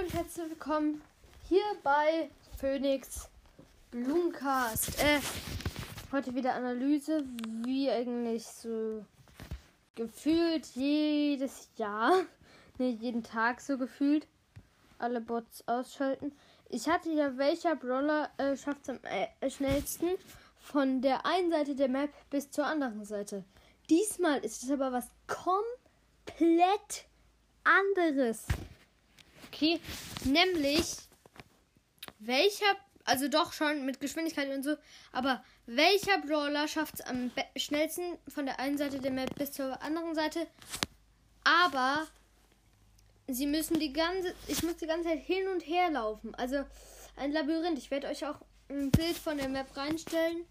Und herzlich willkommen hier bei Phoenix Blumencast. Äh, heute wieder Analyse, wie eigentlich so gefühlt jedes Jahr, ne, jeden Tag so gefühlt, alle Bots ausschalten. Ich hatte ja, welcher Brawler äh, schafft es am äh, schnellsten von der einen Seite der Map bis zur anderen Seite. Diesmal ist es aber was komplett anderes. Okay, nämlich welcher, also doch schon mit Geschwindigkeit und so, aber welcher Brawler schafft es am schnellsten von der einen Seite der Map bis zur anderen Seite? Aber sie müssen die ganze, ich muss die ganze Zeit hin und her laufen. Also ein Labyrinth. Ich werde euch auch ein Bild von der Map reinstellen.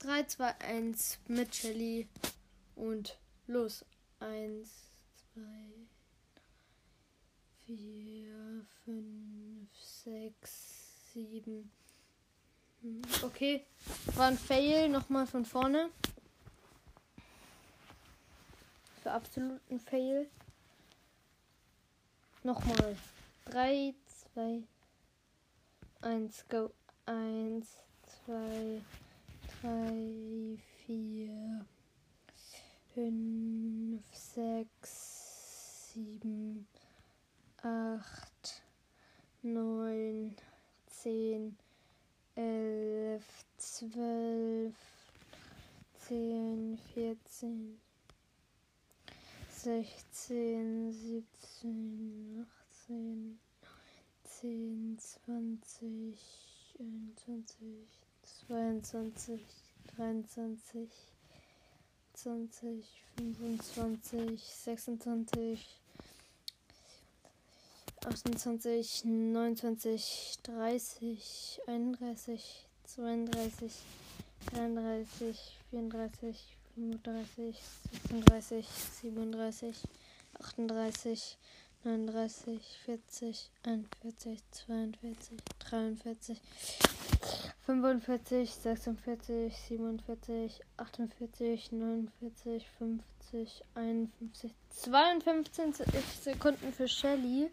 3, 2, 1 mit Shelly und los. 1, 2, 4, 5, 6, 7. Okay, war ein Fail. Nochmal von vorne. Für absoluten Fail. Nochmal. 3, 2, 1, go. 1, 2, 3, 4, 5, 6, 7, 8, 9, 10, 11, 12, 10, 14, 16, 17, 18, 10, 20, 21, 22, 23, 20, 25, 26, 28, 29, 30, 31, 32, 33, 34, 35, 36, 37, 38, 39, 40, 41, 42, 43, 45, 46, 47, 48, 49, 50, 51, 52 Sekunden für Shelly.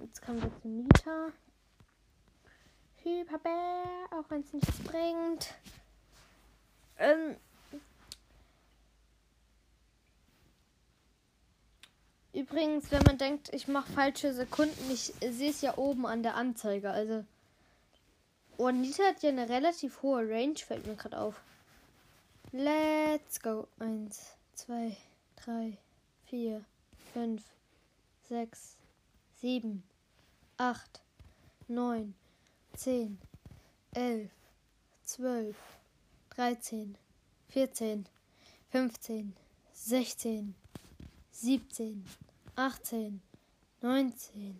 Jetzt kommen wir zu Nita. Hyperbär, auch wenn es nichts bringt. Ähm, Übrigens, wenn man denkt, ich mache falsche Sekunden, ich sehe es ja oben an der Anzeige. Also. Oh, Nita hat ja eine relativ hohe Range, fällt mir gerade auf. Let's go. Eins, zwei, drei, vier, fünf, sechs, sieben, acht, neun, zehn, elf, zwölf, dreizehn, vierzehn, fünfzehn, sechzehn, siebzehn, achtzehn, neunzehn,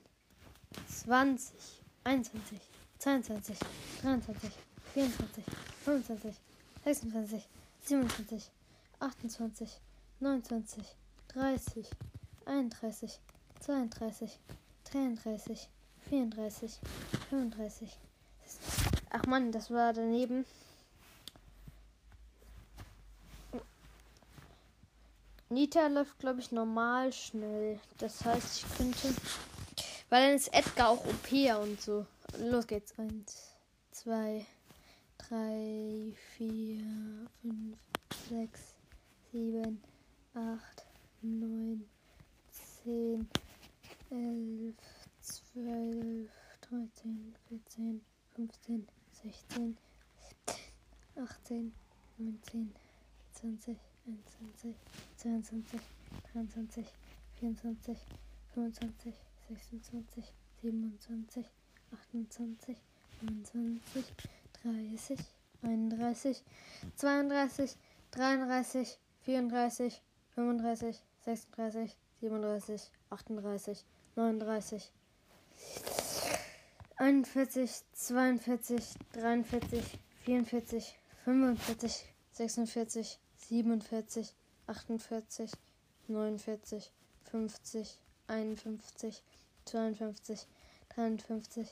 zwanzig, einundzwanzig, zweiundzwanzig, dreiundzwanzig, vierundzwanzig, fünfundzwanzig, sechsundzwanzig, siebenundzwanzig, achtundzwanzig, neunundzwanzig, dreißig, einunddreißig, zweiunddreißig, 33, 34, 35. Ach man, das war daneben. Nita läuft, glaube ich, normal schnell. Das heißt, ich könnte. Weil dann ist Edgar auch OP und so. Los geht's. Eins, zwei, drei, vier, fünf, sechs, sieben, acht, neun, zehn. 11, 12, 13, 14, 15, 16, 18, 19, 20, 21, 22, 23, 24, 25, 26, 27, 28, 29, 30, 31, 32, 33, 34, 35, 36, 37, 38, 39, 41, 42, 43, 44, 45, 46, 47, 48, 49, 50, 51, 52, 53,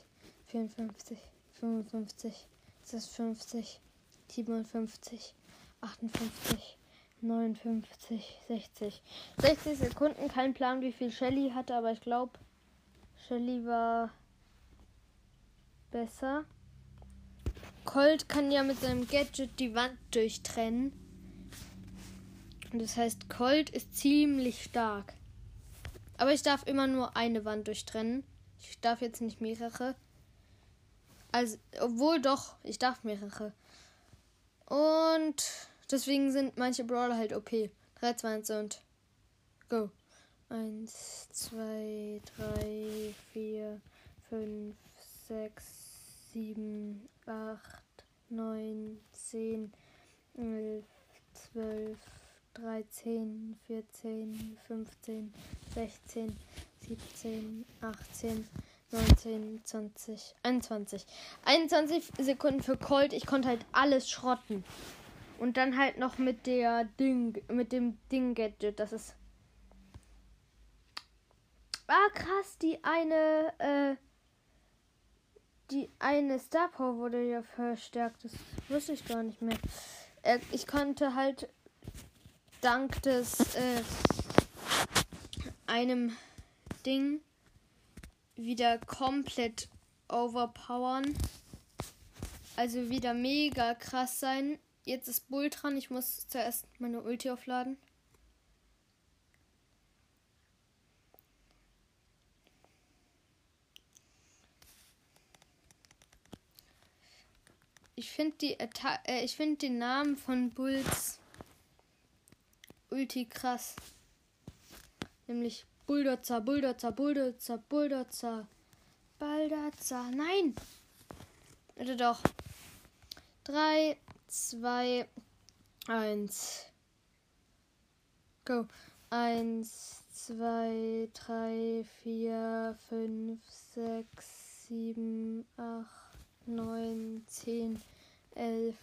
54, 55, 56, 56, 57, 58, 59, 60. 60 Sekunden, kein Plan, wie viel Shelly hatte, aber ich glaube, Shelly war besser. Colt kann ja mit seinem Gadget die Wand durchtrennen. Und das heißt, Colt ist ziemlich stark. Aber ich darf immer nur eine Wand durchtrennen. Ich darf jetzt nicht mehrere. Also, obwohl doch, ich darf mehrere. Und deswegen sind manche Brawler halt OP. 3, 2, 1 und go. 1, 2, 3, 4, 5, 6, 7, 8, 9, 10, 11, 12, 13, 14, 15, 16, 17, 18, 19, 20, 21. 21 Sekunden für Colt. Ich konnte halt alles schrotten. Und dann halt noch mit der Ding, mit dem Ding-Gadget. Das ist. Ah, krass, die eine, äh, die eine Star Power wurde ja verstärkt. Das wusste ich gar nicht mehr. Äh, ich konnte halt dank des, äh, einem Ding wieder komplett overpowern. Also wieder mega krass sein. Jetzt ist Bull dran. Ich muss zuerst meine Ulti aufladen. Ich finde äh, ich finde den Namen von Bulls Ulti krass. Nämlich Bulldozer, Bulldozer, Bulldozer, Bulldozer. Baldazer. Nein! Oder doch. 3, 2, 1. Go. 1, 2, 3, 4, 5, 6, 7, 8, 9, 10, 11,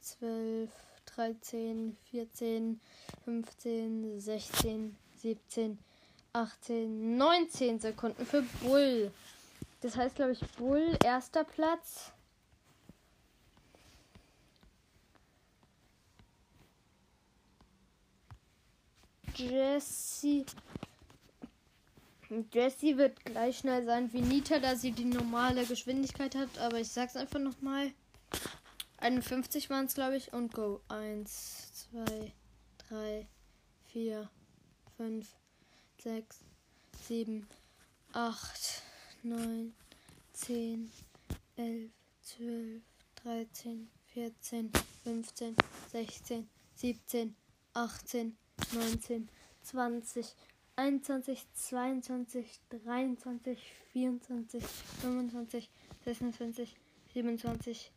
12, 13, 14, 15, 16, 17, 18, 19 Sekunden für Bull. Das heißt, glaube ich, Bull erster Platz. Jessie. Jessie wird gleich schnell sein wie Nita, da sie die normale Geschwindigkeit hat. Aber ich sag's einfach nochmal. 51 waren es, glaube ich. Und go. 1, 2, 3, 4, 5, 6, 7, 8, 9, 10, 11, 12, 13, 14, 15, 16, 17, 18, 19, 20, 21, 22, 23, 24, 25, 26, 27, 28, 29,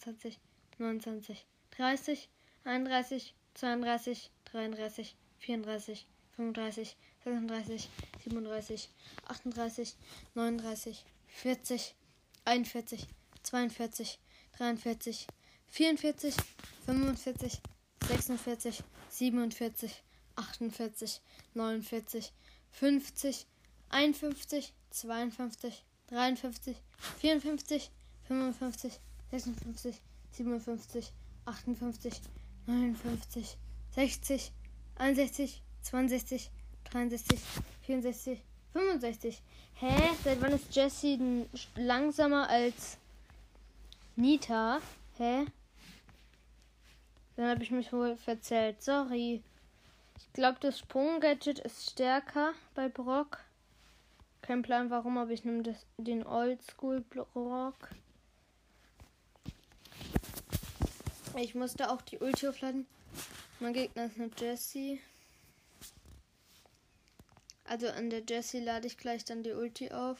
30, 31, 32, 33, 34, 35, 36, 37, 38, 39, 40, 41, 42, 43, 44, 45, 46, 47, 48, 49, 50, 51, 52, 53, 54, 55, 56, 57, 58, 59, 60, 61, 62, 63, 64, 65. Hä? Seit wann ist Jessie langsamer als Nita? Hä? Dann habe ich mich wohl verzählt. Sorry. Ich glaube, das Sprung-Gadget ist stärker bei Brock. Kein Plan warum, aber ich nehme den Oldschool Brock. Ich musste auch die Ulti aufladen. Mein Gegner ist eine Jessie. Also an der Jessie lade ich gleich dann die Ulti auf.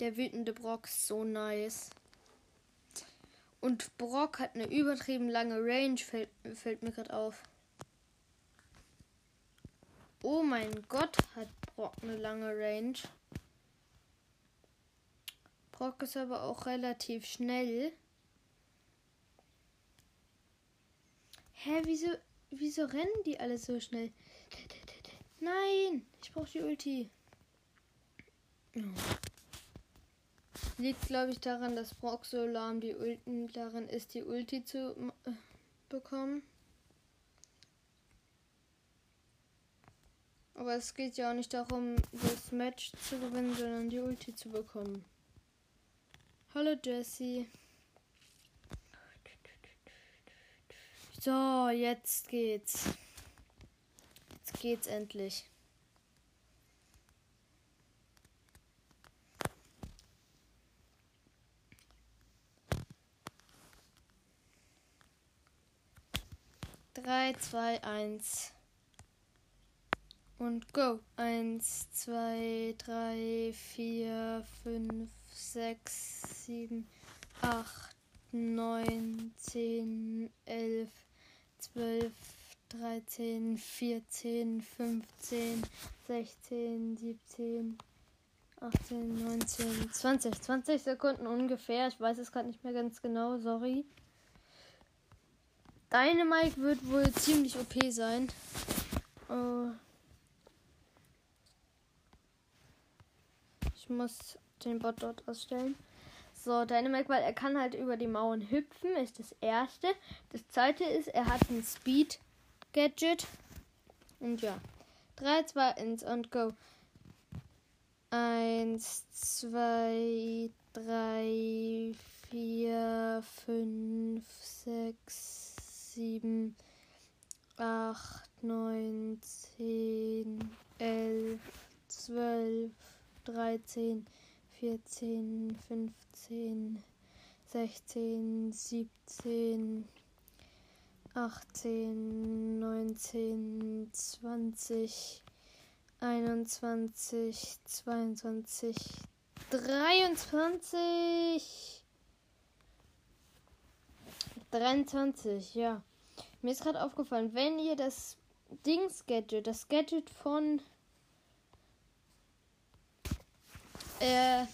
Der wütende Brock ist so nice. Und Brock hat eine übertrieben lange Range, fällt, fällt mir gerade auf. Oh mein Gott, hat Brock eine lange Range. Brock ist aber auch relativ schnell. Hä, wieso, wieso rennen die alle so schnell? Nein, ich brauche die Ulti. Oh. Liegt, glaube ich, daran, dass Brock so lahm die Ulti daran ist, die Ulti zu äh, bekommen. Aber es geht ja auch nicht darum, das Match zu gewinnen, sondern die Ulti zu bekommen. Hallo Jesse. So, jetzt geht's. Jetzt geht's endlich. Drei, zwei, eins. Und go. Eins, zwei, drei, vier, fünf, sechs, sieben, acht, neun, zehn, elf, zwölf, dreizehn, vierzehn, fünfzehn, sechzehn, siebzehn, achtzehn, neunzehn, zwanzig. Zwanzig Sekunden ungefähr. Ich weiß es gerade nicht mehr ganz genau, sorry. Deine Mike wird wohl ziemlich OP sein. Oh. Ich muss den Bot dort ausstellen. So, Dynamic, weil er kann halt über die Mauern hüpfen, ist das erste. Das zweite ist, er hat ein Speed-Gadget. Und ja. 3, 2, 1 und go. 1, 2, 3, 4, 5, 6, sieben, acht, neun, zehn, elf, zwölf, dreizehn, vierzehn, fünfzehn, sechzehn, siebzehn, achtzehn, neunzehn, zwanzig, einundzwanzig, zweiundzwanzig, dreiundzwanzig. 23, ja. Mir ist gerade aufgefallen, wenn ihr das Dings-Gadget, das Gadget von äh,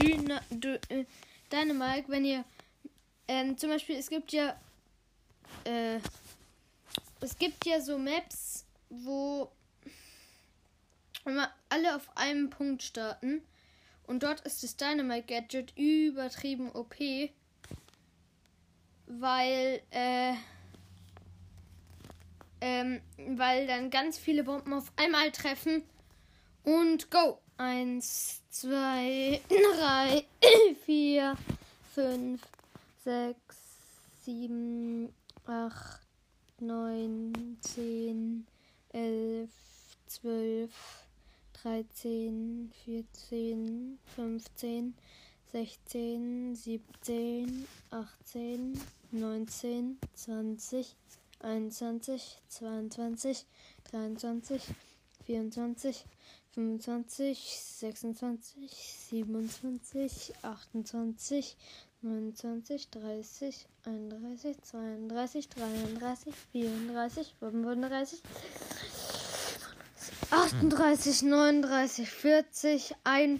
Dyna, Dü, äh, Dynamite, wenn ihr ähm, zum Beispiel, es gibt ja äh, es gibt ja so Maps, wo immer alle auf einem Punkt starten und dort ist das Dynamite Gadget übertrieben OP weil, äh, ähm, weil dann ganz viele Bomben auf einmal treffen. Und go! Eins, zwei, drei, vier, fünf, sechs, sieben, acht, neun, zehn, elf, zwölf, dreizehn, vierzehn, fünfzehn, sechzehn, siebzehn, achtzehn, 19, 20, 21, 22, 23, 24, 25, 26, 27, 28, 29, 30, 31, 32, 33, 34, 35, 38, 39, 40, 41,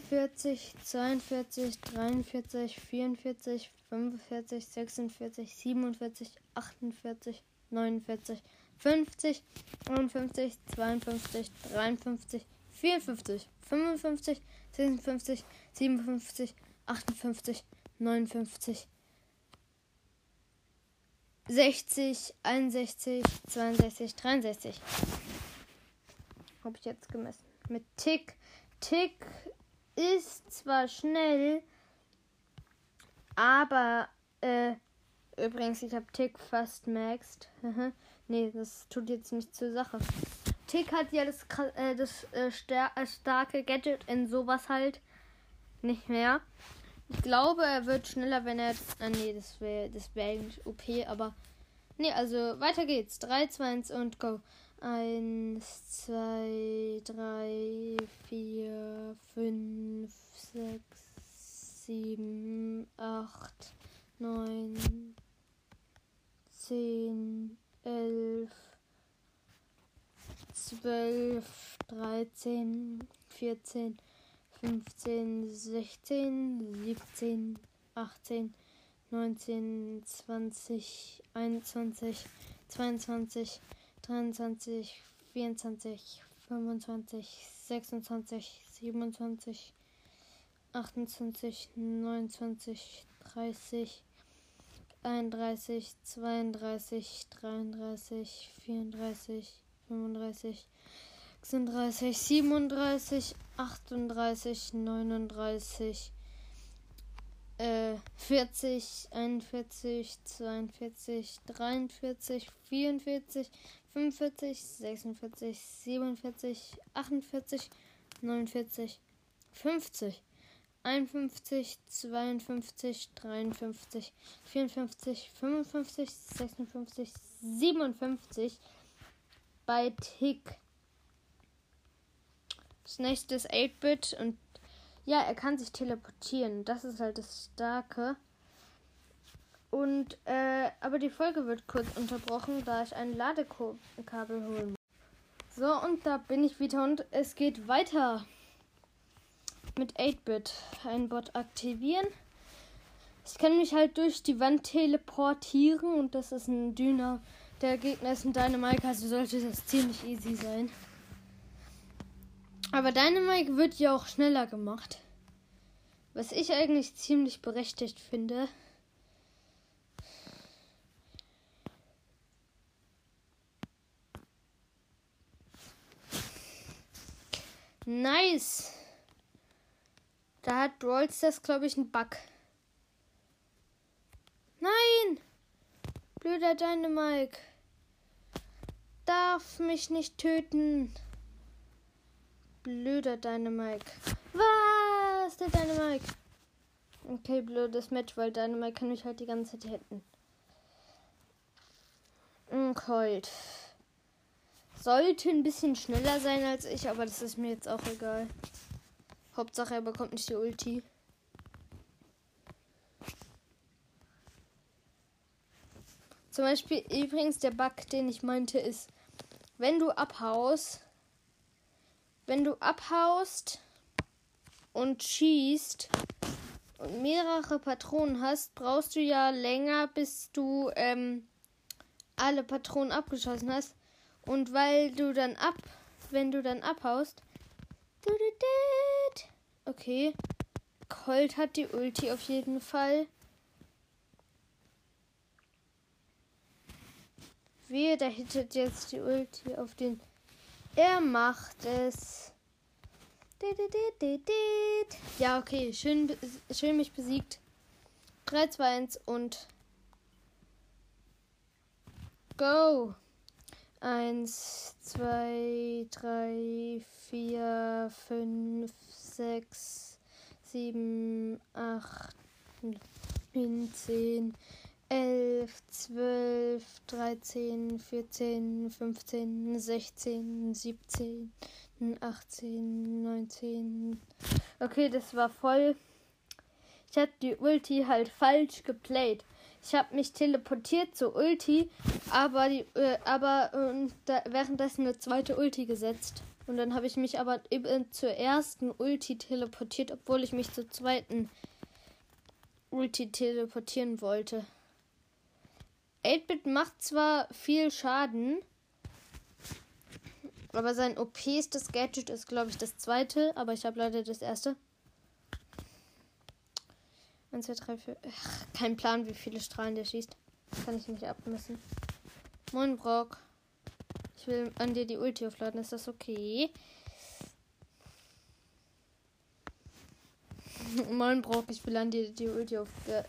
42, 43, 44, 45, 46, 47, 48, 49, 50, 51, 52, 53, 53, 54, 55, 56, 57, 58, 59, 60, 61, 62, 63. Habe ich jetzt gemessen. Mit Tick. Tick ist zwar schnell, aber, äh, übrigens, ich habe Tick fast maxed. nee, das tut jetzt nicht zur Sache. Tick hat ja das, äh, das äh, äh, starke Gadget in sowas halt nicht mehr. Ich glaube, er wird schneller, wenn er. Ah, nee, das wäre das wär eigentlich OP, aber. Nee, also weiter geht's. 3, 2, 1 und go. 1, 2, 3, 4, 5, 6, sieben, acht, neun, zehn, elf, zwölf, dreizehn, vierzehn, fünfzehn, sechzehn, siebzehn, achtzehn, neunzehn, zwanzig, einundzwanzig, zweiundzwanzig, dreiundzwanzig, vierundzwanzig, fünfundzwanzig, sechsundzwanzig, siebenundzwanzig, 28, 29, 30, 31, 32, 33, 34, 35, 36, 37, 38, 39, äh, 40, 41, 42, 43, 44, 45, 46, 47, 48, 49, 50, 51, 52, 53, 54, 55, 56, 57 bei Tick. Das nächste ist 8-Bit und ja, er kann sich teleportieren. Das ist halt das Starke. Und, äh, aber die Folge wird kurz unterbrochen, da ich ein Ladekabel holen muss. So, und da bin ich wieder und es geht weiter. Mit 8-Bit. Ein Bot aktivieren. Ich kann mich halt durch die Wand teleportieren und das ist ein Dünner. Der Gegner ist ein Dynamike, also sollte das ziemlich easy sein. Aber Dynamite wird ja auch schneller gemacht. Was ich eigentlich ziemlich berechtigt finde. Nice. Da hat Brawl Stars, glaube ich, einen Bug. Nein! Blöder Dynamike. Darf mich nicht töten blöder Dynamike. Was? Der Dynamike. Okay, blödes Match, weil Dynamike kann mich halt die ganze Zeit hätten. Cold. Sollte ein bisschen schneller sein als ich, aber das ist mir jetzt auch egal. Hauptsache er bekommt nicht die Ulti. Zum Beispiel übrigens der Bug, den ich meinte, ist, wenn du abhaust, wenn du abhaust und schießt und mehrere Patronen hast, brauchst du ja länger, bis du ähm, alle Patronen abgeschossen hast. Und weil du dann ab, wenn du dann abhaust. Okay. Colt hat die Ulti auf jeden Fall. Wehe, da hittet jetzt die Ulti auf den er macht es. Ja, okay. Schön, schön mich besiegt. 3, 2, 1 und go. 1, 2, 3, 4, 5, 6, 7, 8, 9, 10, 11, 12, 13, 14, 15, 16, 17, 18, 19. Okay, das war voll. Ich habe die Ulti halt falsch geplayt. Ich habe mich teleportiert zur Ulti, aber die, äh, aber äh, da, währenddessen eine zweite Ulti gesetzt. Und dann habe ich mich aber eben zur ersten Ulti teleportiert, obwohl ich mich zur zweiten Ulti teleportieren wollte. 8-Bit macht zwar viel Schaden, aber sein OPstes Gadget ist, glaube ich, das zweite, aber ich habe leider das erste. 1, 2, 3, 4. Ach, kein Plan, wie viele Strahlen der schießt. Kann ich nicht abmessen. Moin, Brock. Ich will an dir die Ulti aufladen. Ist das okay? Moin, Brock. Ich will an dir die Ulti auf, äh,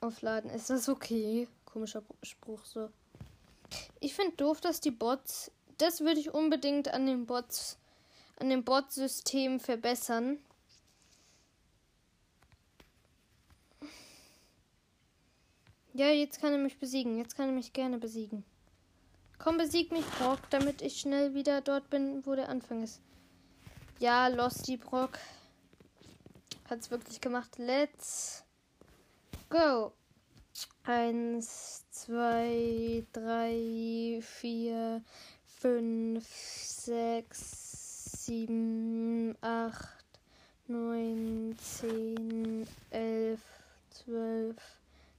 aufladen. Ist das okay? komischer Spruch so. Ich finde doof, dass die Bots. Das würde ich unbedingt an den Bots, an dem Bot-System verbessern. Ja, jetzt kann er mich besiegen. Jetzt kann er mich gerne besiegen. Komm, besieg mich, Brock, damit ich schnell wieder dort bin, wo der Anfang ist. Ja, Losty Brock. Hat's wirklich gemacht. Let's go. Eins, zwei, drei, vier, fünf, sechs, sieben, acht, neun, zehn, elf, zwölf,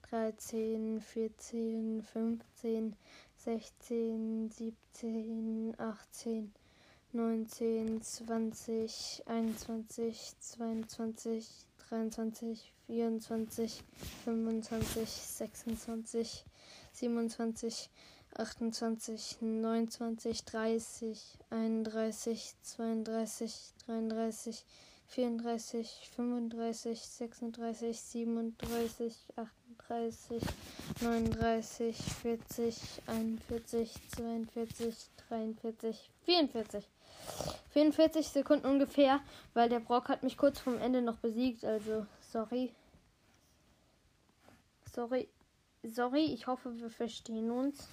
dreizehn, vierzehn, fünfzehn, sechzehn, siebzehn, achtzehn, neunzehn, zwanzig, einundzwanzig, zweiundzwanzig, dreiundzwanzig, 24, 25, 26, 27, 28, 29, 30, 31, 32, 33, 34, 35, 36, 37, 38, 39, 40, 41, 42, 43, 44. 44 Sekunden ungefähr, weil der Brock hat mich kurz vorm Ende noch besiegt, also sorry. Sorry. Sorry, ich hoffe, wir verstehen uns.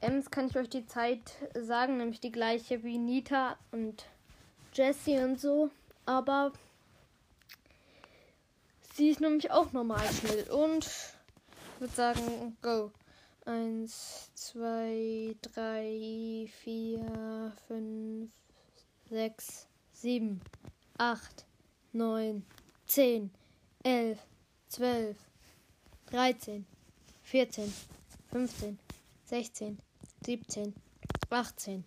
Ems kann ich euch die Zeit sagen, nämlich die gleiche wie Nita und Jessie und so. Aber sie ist nämlich auch normal schnell. Und würde sagen, go. Eins, zwei, drei, vier, fünf, sechs, sieben, acht, neun, zehn, elf, zwölf, dreizehn, vierzehn, fünfzehn, sechzehn, siebzehn, achtzehn,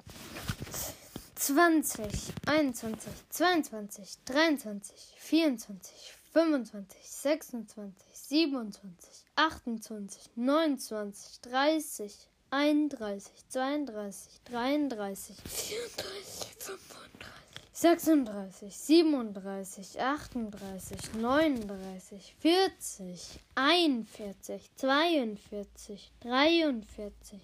zwanzig, einundzwanzig, zweiundzwanzig, dreiundzwanzig, vierundzwanzig, fünfundzwanzig, sechsundzwanzig, siebenundzwanzig. 28, 29, 30, 31, 32, 33, 34, 35, 36, 37, 38, 39, 40, 41, 42, 43,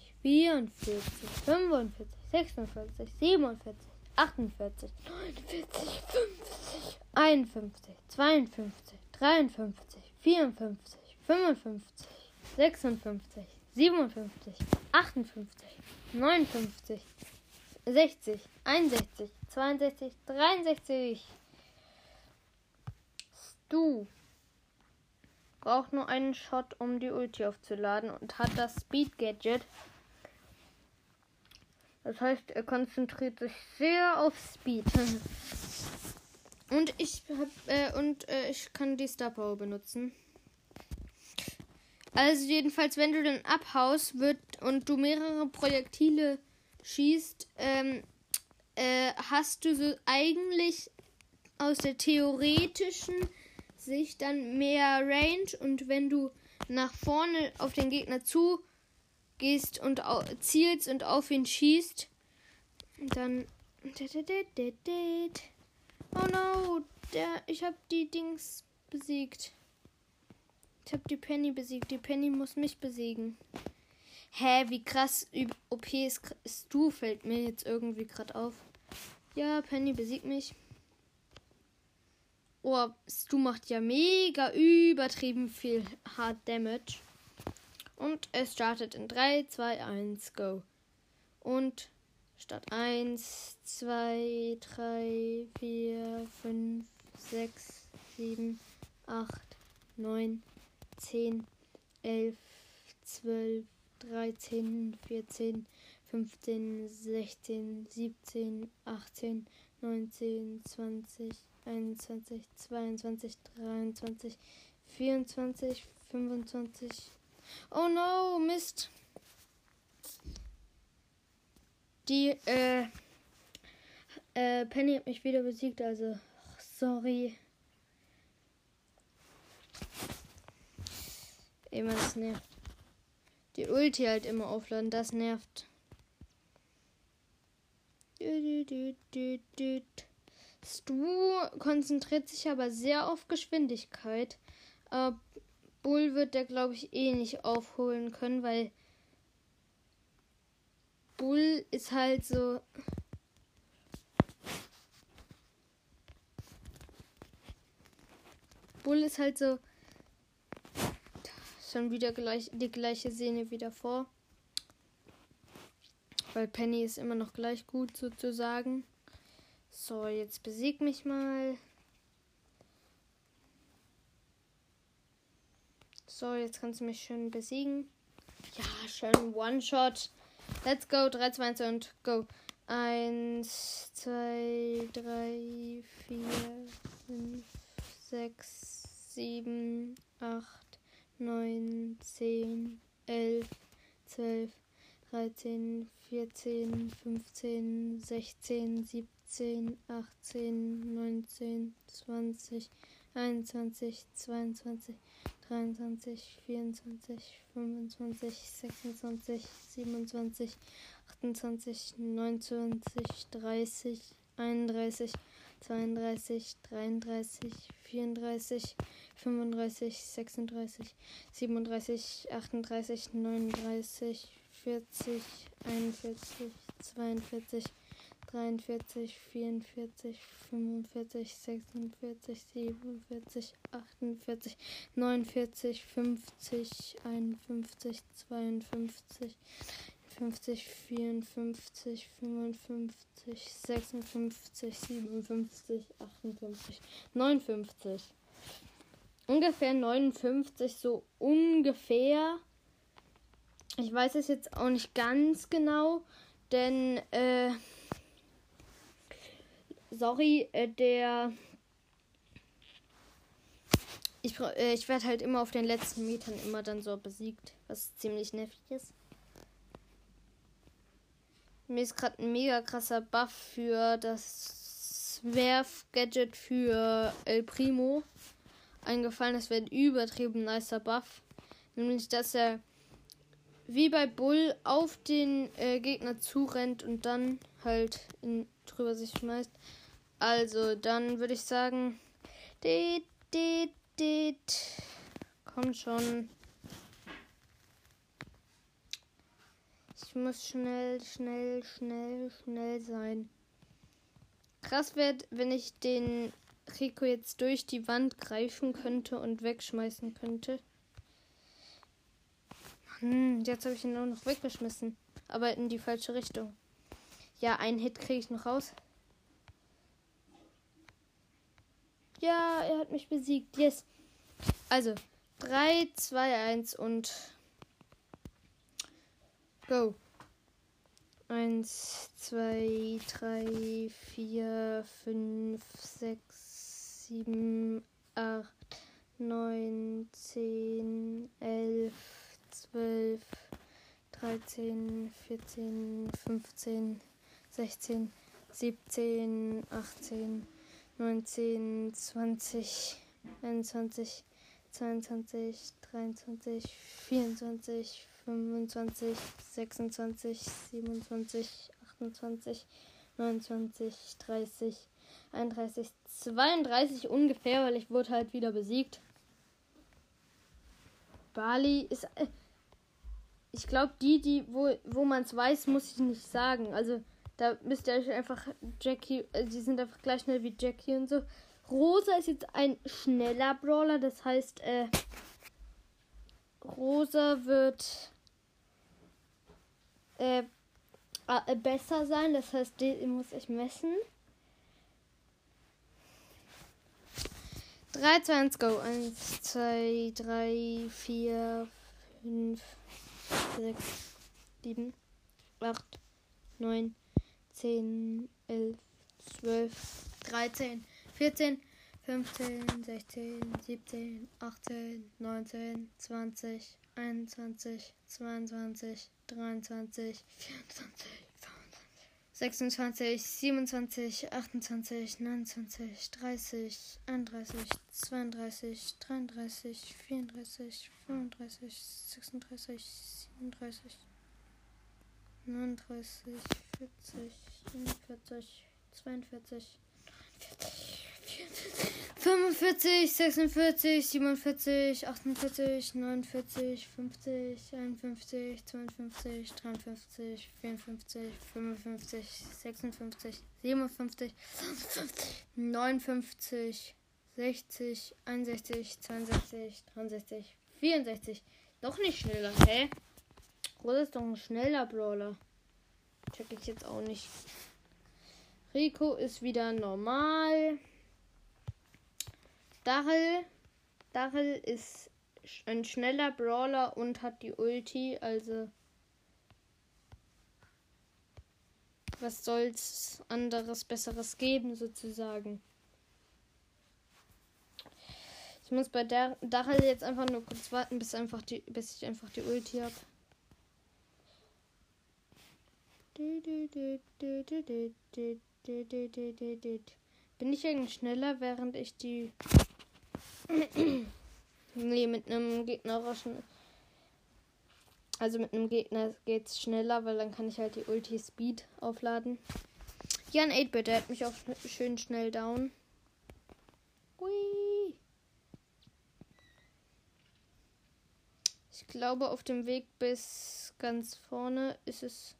44, 45, 46, 47, 48, 49, 50, 51, 52, 53, 54, 55, 56, 57, 58, 59, 60, 61, 62, 63. Stu braucht nur einen Shot, um die Ulti aufzuladen und hat das Speed Gadget. Das heißt, er konzentriert sich sehr auf Speed. und ich hab, äh, und äh, ich kann die Star Power benutzen. Also jedenfalls, wenn du dann abhaust wird und du mehrere Projektile schießt, ähm, äh, hast du so eigentlich aus der theoretischen Sicht dann mehr Range und wenn du nach vorne auf den Gegner zu gehst und zielst und auf ihn schießt, dann Oh no, der ich habe die Dings besiegt. Ich habe die Penny besiegt. Die Penny muss mich besiegen. Hä, wie krass OP ist, du, fällt mir jetzt irgendwie gerade auf. Ja, Penny besiegt mich. Oh, Stu macht ja mega übertrieben viel Hard Damage. Und es startet in 3, 2, 1, go. Und Start 1, 2, 3, 4, 5, 6, 7, 8, 9, 10, 11, 12, 13, 14, 15, 16, 17, 18, 19, 20, 21, 22, 23, 24, 25. Oh no, Mist. Die, äh, äh, Penny hat mich wieder besiegt, also sorry. Immer das nervt. Die Ulti halt immer aufladen, das nervt. Stu konzentriert sich aber sehr auf Geschwindigkeit. Aber Bull wird der, glaube ich, eh nicht aufholen können, weil Bull ist halt so. Bull ist halt so schon wieder gleich, die gleiche Szene wieder vor. Weil Penny ist immer noch gleich gut sozusagen. So, jetzt besieg mich mal. So, jetzt kannst du mich schön besiegen. Ja, schön One-Shot. Let's go. 3, 2, 1 und go. 1, 2, 3, 4, 5, 6, 7, 8, 9, 10, 11, 12, 13, 14, 15, 16, 17, 18, 19, 20, 21, 22, 23, 24, 25, 26, 27, 28, 29, 30, 31, 32, 33, 34, 35, 36, 37, 38, 39, 40, 41, 42, 43, 44, 45, 46, 47, 48, 49, 50, 51, 52, 50, 54, 55, 56, 57, 58, 59. Ungefähr 59, so ungefähr. Ich weiß es jetzt auch nicht ganz genau, denn, äh, sorry, äh, der. Ich, äh, ich werde halt immer auf den letzten Metern immer dann so besiegt, was ziemlich nervig ist. Mir ist gerade ein mega krasser Buff für das Werf-Gadget für El Primo eingefallen. Das wäre ein übertrieben nicer Buff. Nämlich, dass er wie bei Bull auf den äh, Gegner zurennt und dann halt in, drüber sich schmeißt. Also, dann würde ich sagen. Dit, dit, dit. Kommt schon. Ich muss schnell, schnell, schnell, schnell sein. Krass wäre, wenn ich den Rico jetzt durch die Wand greifen könnte und wegschmeißen könnte. Hm, jetzt habe ich ihn nur noch weggeschmissen. Aber in die falsche Richtung. Ja, einen Hit kriege ich noch raus. Ja, er hat mich besiegt. Yes. Also, 3, 2, 1 und Go. Eins, zwei, drei, vier, fünf, sechs, sieben, acht, neun, zehn, elf, zwölf, dreizehn, vierzehn, fünfzehn, sechzehn, siebzehn, achtzehn, neunzehn, zwanzig, einundzwanzig, zweiundzwanzig, dreiundzwanzig, vierundzwanzig, 25, 26, 27, 28, 29, 30, 31, 32 ungefähr, weil ich wurde halt wieder besiegt. Bali ist. Äh, ich glaube, die, die, wo, wo man es weiß, muss ich nicht sagen. Also, da müsst ihr euch einfach Jackie. Äh, die sind einfach gleich schnell wie Jackie und so. Rosa ist jetzt ein schneller Brawler, das heißt, äh, Rosa wird äh, äh, besser sein. Das heißt, den muss ich messen. 3, 2, 1, go. 1, 2, 3, 4, 5, 6, 7, 8, 9, 10, 11, 12, 13, 14, 15, 16, 17, 18, 19, 20, 21, 22, 23, 24, 26, 27, 28, 29, 30, 31, 32, 33, 34, 35, 36, 37, 39, 40, 41, 42, 43, 45, 46, 47, 48, 49, 50, 51, 52, 53, 54, 55, 56, 57, 59, 60, 61, 62, 63, 64. Doch nicht schneller, hä? Rosa ist doch ein schneller Brawler. Check ich jetzt auch nicht. Rico ist wieder normal. Darrell, Darrell ist ein schneller Brawler und hat die Ulti, also was soll's anderes besseres geben sozusagen. Ich muss bei der Darrell jetzt einfach nur kurz warten, bis einfach die bis ich einfach die Ulti habe. Bin ich eigentlich schneller, während ich die nee, mit einem gegnerischen. Also mit einem Gegner geht's schneller, weil dann kann ich halt die Ulti Speed aufladen. Ja, ein 8-Bit, der hat mich auch schön schnell down. Hui. Ich glaube, auf dem Weg bis ganz vorne ist es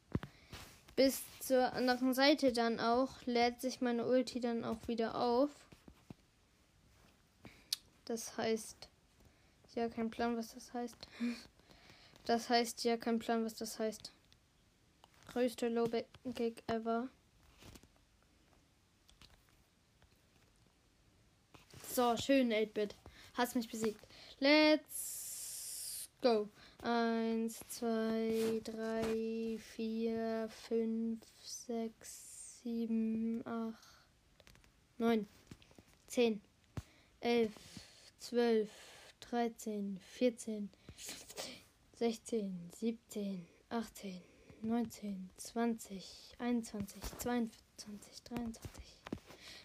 bis zur anderen Seite dann auch, lädt sich meine Ulti dann auch wieder auf. Das heißt, ja, kein Plan, was das heißt. Das heißt, ja, kein Plan, was das heißt. Größte Low-Gig ever. So, schön, 8-Bit. Hast mich besiegt. Let's go. Eins, zwei, drei, vier, fünf, sechs, sieben, acht, neun, zehn, elf, zwölf, dreizehn, vierzehn, sechzehn, siebzehn, achtzehn, neunzehn, zwanzig, einundzwanzig, zweiundzwanzig, dreiundzwanzig.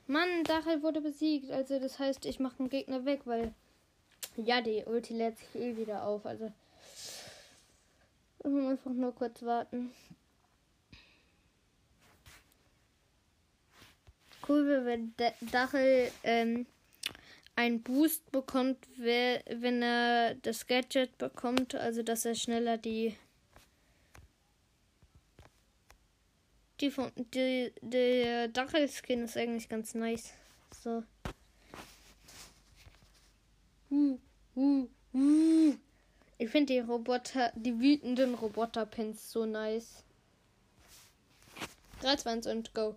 Mann, Dachel wurde besiegt. Also das heißt, ich mache einen Gegner weg, weil ja, die Ulti lädt sich eh wieder auf. Also Einfach nur kurz warten. Cool, wenn Dachel ähm, einen Boost bekommt, wenn er das Gadget bekommt, also dass er schneller die die von der Dachel-Skin ist eigentlich ganz nice. So. Uh, uh, uh. Ich finde die Roboter, die wütenden Roboter-Pins so nice. 3, 2, 1 und go.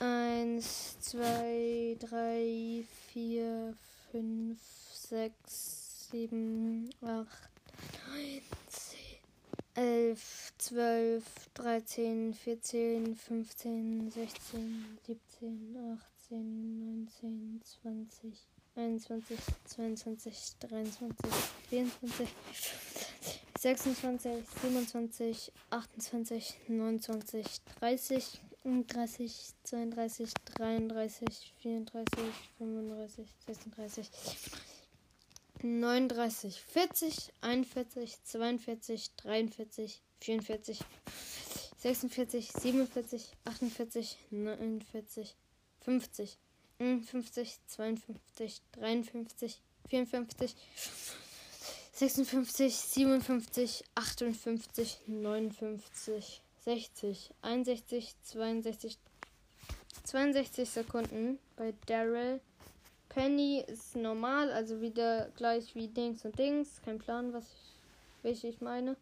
1, 2, 3, 4, 5, 6, 7, 8, 9, 10, 11, 12, 13, 14, 15, 16, 17, 18, 19, 20. 21, 22, 23, 24, 26, 27, 28, 29, 30, 30, 32, 33, 34, 35, 36, 39, 39, 40, 41, 42, 43, 44, 46, 47, 48, 49, 50. 50, 52, 53, 54, 56, 57, 58, 59, 60, 61, 62, 62 Sekunden bei Daryl. Penny ist normal, also wieder gleich wie Dings und Dings. Kein Plan, was ich, welche ich meine.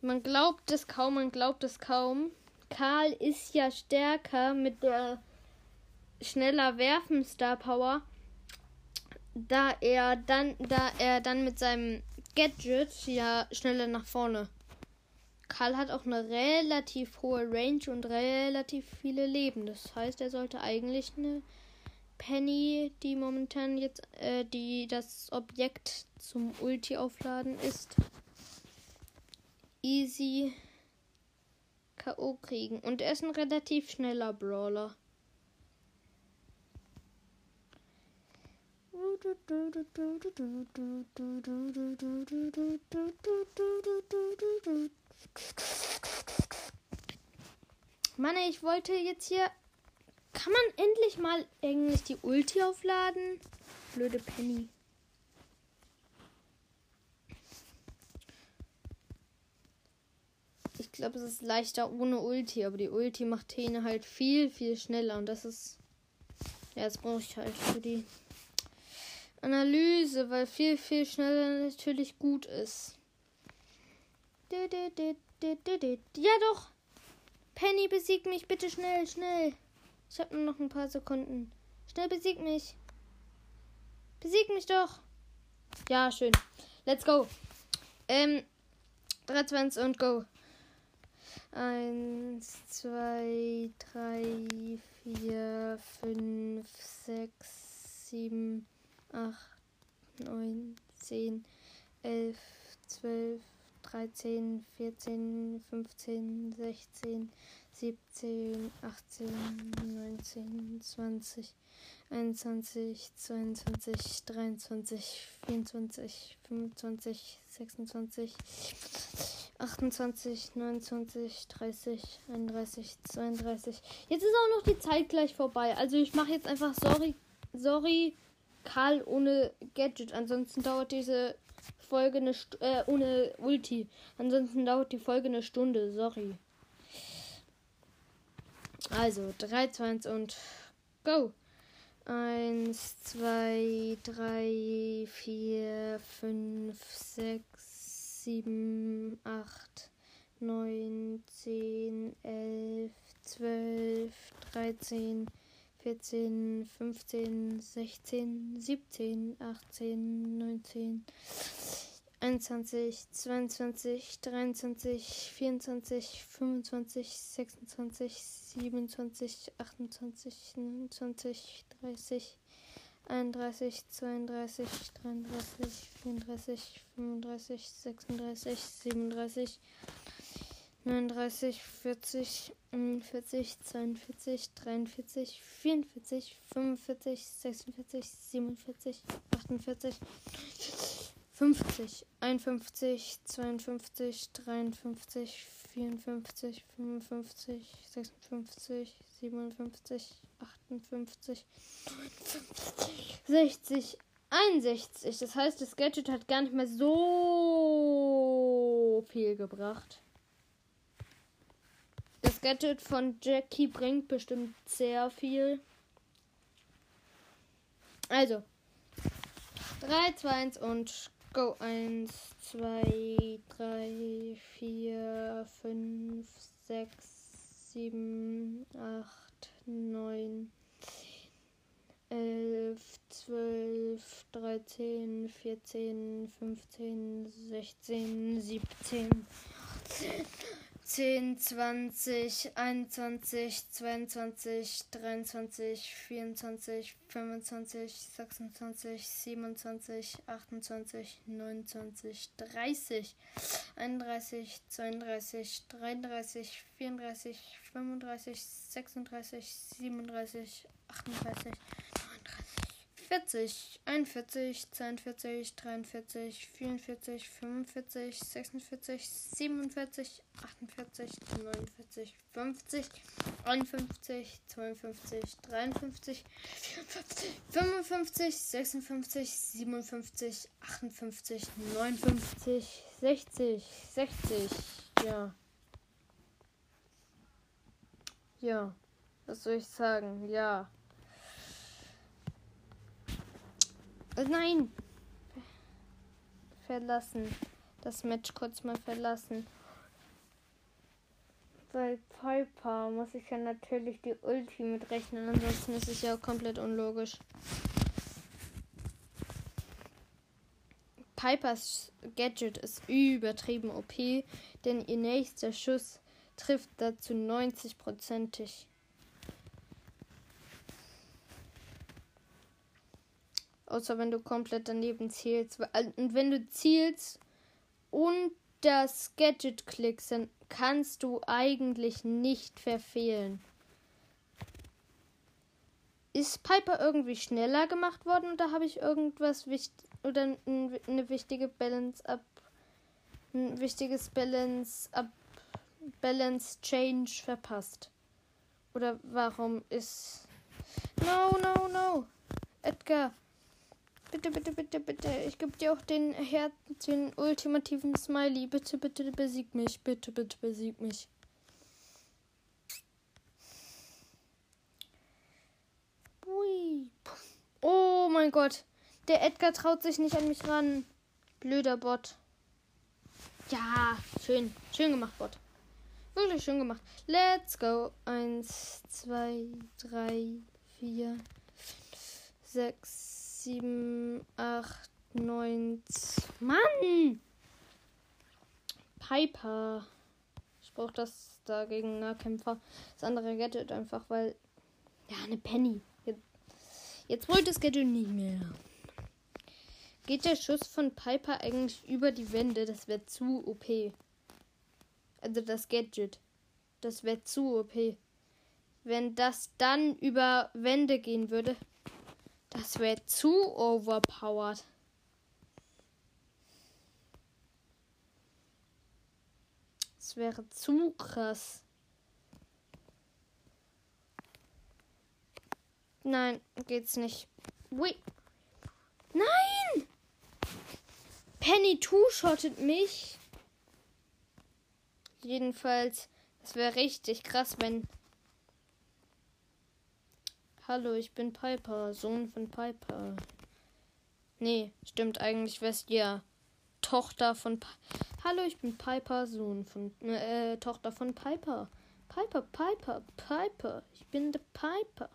Man glaubt es kaum, man glaubt es kaum. Karl ist ja stärker mit der schneller werfen Star Power, da er dann, da er dann mit seinem Gadget ja schneller nach vorne. Karl hat auch eine relativ hohe Range und relativ viele Leben. Das heißt, er sollte eigentlich eine Penny, die momentan jetzt, äh, die das Objekt zum Ulti aufladen ist, easy K.O. kriegen. Und er ist ein relativ schneller Brawler. Mann, ich wollte jetzt hier. Kann man endlich mal eigentlich die Ulti aufladen? Blöde Penny. Glaube, es ist leichter ohne Ulti, aber die Ulti macht Tene halt viel, viel schneller und das ist. Ja, das brauche ich halt für die Analyse, weil viel, viel schneller natürlich gut ist. Ja, doch! Penny, besieg mich bitte schnell, schnell. Ich habe nur noch ein paar Sekunden. Schnell besieg mich. Besieg mich doch. Ja, schön. Let's go. Ähm, 3, 2, 1 und go. Eins, zwei, drei, vier, fünf, sechs, sieben, acht, neun, zehn, elf, zwölf, dreizehn, vierzehn, fünfzehn, sechzehn, 17, 18, 19, 20, 21, 22, 23, 24, 25, 26, 28, 29, 30, 31, 32. Jetzt ist auch noch die Zeit gleich vorbei. Also ich mache jetzt einfach sorry, sorry, Karl ohne Gadget. Ansonsten dauert diese Folge eine St äh, ohne Ulti. Ansonsten dauert die Folge eine Stunde. Sorry. Also 3, 2, 1 und go. 1, 2, 3, 4, 5, 6, 7, 8, 9, 10, 11, 12, 13, 14, 15, 16, 17, 18, 19, 21, 22, 23, 24, 25, 26, 27, 28, 29, 30, 31, 32, 33, 34, 35, 36, 37, 39, 40, 41, 42, 43, 44, 45, 46, 47, 48, 50, 51, 52, 53, 54, 55, 56, 57, 58, 60, 61. Das heißt, das Gadget hat gar nicht mehr so viel gebracht. Das Gadget von Jackie bringt bestimmt sehr viel. Also. 3, 2, 1 und Go. 1, 2, 3, 4, 5, 6, 7, 8, 9, 11, 12, 13, 14, 15, 16, 17, 18, 10, 20, 21, 22, 23, 24, 25, 26, 27, 27, 28, 29, 30, 31, 32, 33, 34, 35, 36, 37, 38, 40, 41, 42, 43, 44, 45, 46, 46, 47, 48, 49, 50, 51, 52, 53, 55, 56, 56, 57, 58, 59, 60, 60, ja. Ja, was soll ich sagen? Ja. Äh, nein! Verlassen. Das Match kurz mal verlassen. Weil Piper muss ich ja natürlich die Ulti mitrechnen, ansonsten ist es ja komplett unlogisch. Pipers Gadget ist übertrieben OP, denn ihr nächster Schuss trifft dazu 90%ig. Außer wenn du komplett daneben zielst. Und wenn du zielst und das Gadget klickst, dann kannst du eigentlich nicht verfehlen. Ist Piper irgendwie schneller gemacht worden oder habe ich irgendwas wichtig oder eine wichtige Balance ab ein wichtiges Balance ab Balance Change verpasst? Oder warum ist No, no, no. Edgar, Bitte, bitte, bitte, bitte. Ich gebe dir auch den Herz, den ultimativen Smiley. Bitte, bitte, besieg mich. Bitte, bitte, besieg mich. Ui. Oh mein Gott. Der Edgar traut sich nicht an mich ran. Blöder Bot. Ja, schön. Schön gemacht, Bot. Wirklich schön gemacht. Let's go. Eins, zwei, drei, vier, fünf, sechs, 7, 8, 9. Mann! Piper. Ich brauche das dagegen Nahkämpfer. Das andere Gadget einfach, weil. Ja, eine Penny. Jetzt, jetzt wollte das Gadget nicht mehr. Geht der Schuss von Piper eigentlich über die Wände? Das wäre zu OP. Also das Gadget. Das wäre zu OP. Wenn das dann über Wände gehen würde, das wäre zu overpowered. Das wäre zu krass. Nein, geht's nicht. Wait. Nein! Penny two-shottet mich. Jedenfalls, es wäre richtig krass, wenn. Hallo, ich bin Piper, Sohn von Piper. Nee, stimmt eigentlich, wärst ja Tochter von. Pi Hallo, ich bin Piper, Sohn von. Äh, Tochter von Piper. Piper, Piper, Piper. Ich bin der Piper.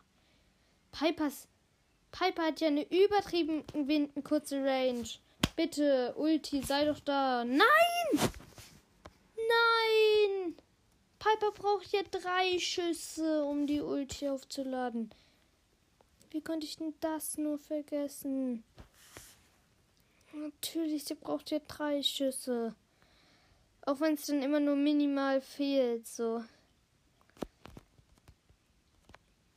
Pipers. Piper hat ja eine übertrieben kurze Range. Bitte, Ulti, sei doch da. Nein! Nein! Piper braucht ja drei Schüsse, um die Ulti aufzuladen. Wie konnte ich denn das nur vergessen? Natürlich, sie braucht ja drei Schüsse. Auch wenn es dann immer nur minimal fehlt, so.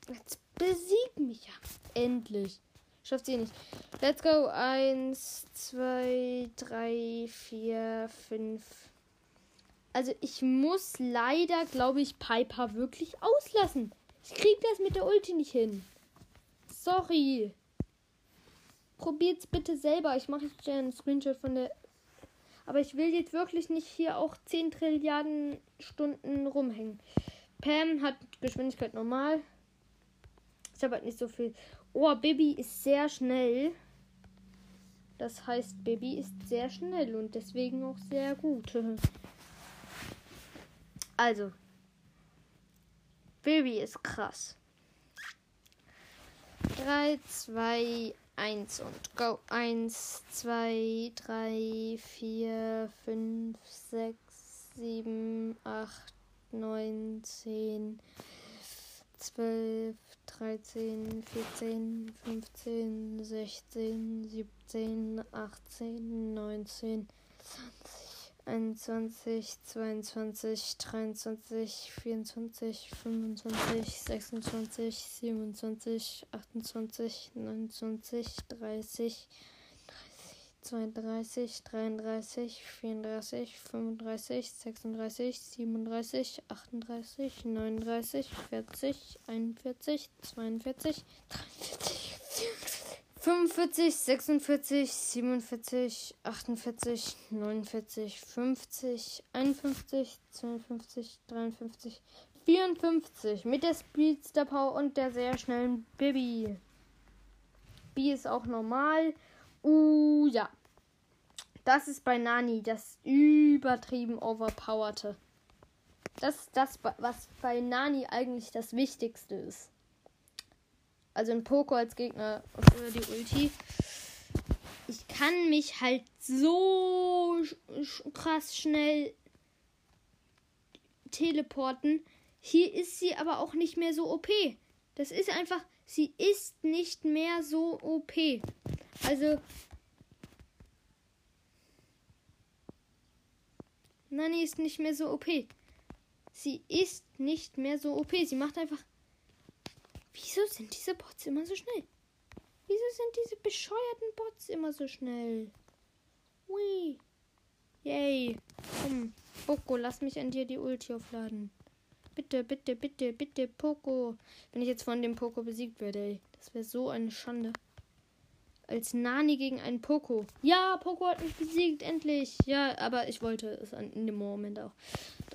Jetzt Besieg mich ja. Endlich. Schafft sie nicht. Let's go. Eins, zwei, drei, vier, fünf. Also ich muss leider, glaube ich, Piper wirklich auslassen. Ich krieg das mit der Ulti nicht hin. Sorry. Probiert's bitte selber. Ich mache jetzt einen Screenshot von der. Aber ich will jetzt wirklich nicht hier auch 10 Trilliarden Stunden rumhängen. Pam hat Geschwindigkeit normal. Ich habe halt nicht so viel. Oh, Baby ist sehr schnell. Das heißt, Baby ist sehr schnell und deswegen auch sehr gut. Also, Baby ist krass. 3, 2, 1 und go. 1, 2, 3, 4, 5, 6, 7, 8, 9, 10, 12, 13, 14, 15, 16, 17, 18, 19, 20, 21, 22, 23, 24, 25, 26, 27, 28, 29, 30, 32, 33, 34, 35, 36, 37, 38, 39, 40, 41, 42, 43, 45, 46, 47, 48, 49, 50, 51, 52, 53, 54 mit der Speedster Power und der sehr schnellen Bibi. B ist auch normal. Uh, ja. Das ist bei Nani das übertrieben overpowerte. Das ist das, was bei Nani eigentlich das Wichtigste ist. Also ein Poco als Gegner für die Ulti. Ich kann mich halt so krass schnell teleporten. Hier ist sie aber auch nicht mehr so OP. Das ist einfach, sie ist nicht mehr so OP. Also. Nani ist nicht mehr so OP. Sie ist nicht mehr so OP. Sie macht einfach. Wieso sind diese Bots immer so schnell? Wieso sind diese bescheuerten Bots immer so schnell? Hui. Yay. Komm, Poco, lass mich an dir die Ulti aufladen. Bitte, bitte, bitte, bitte, Poco. Wenn ich jetzt von dem Poco besiegt werde, ey. Das wäre so eine Schande als Nani gegen einen Poco. Ja, Poco hat mich besiegt, endlich. Ja, aber ich wollte es in dem Moment auch.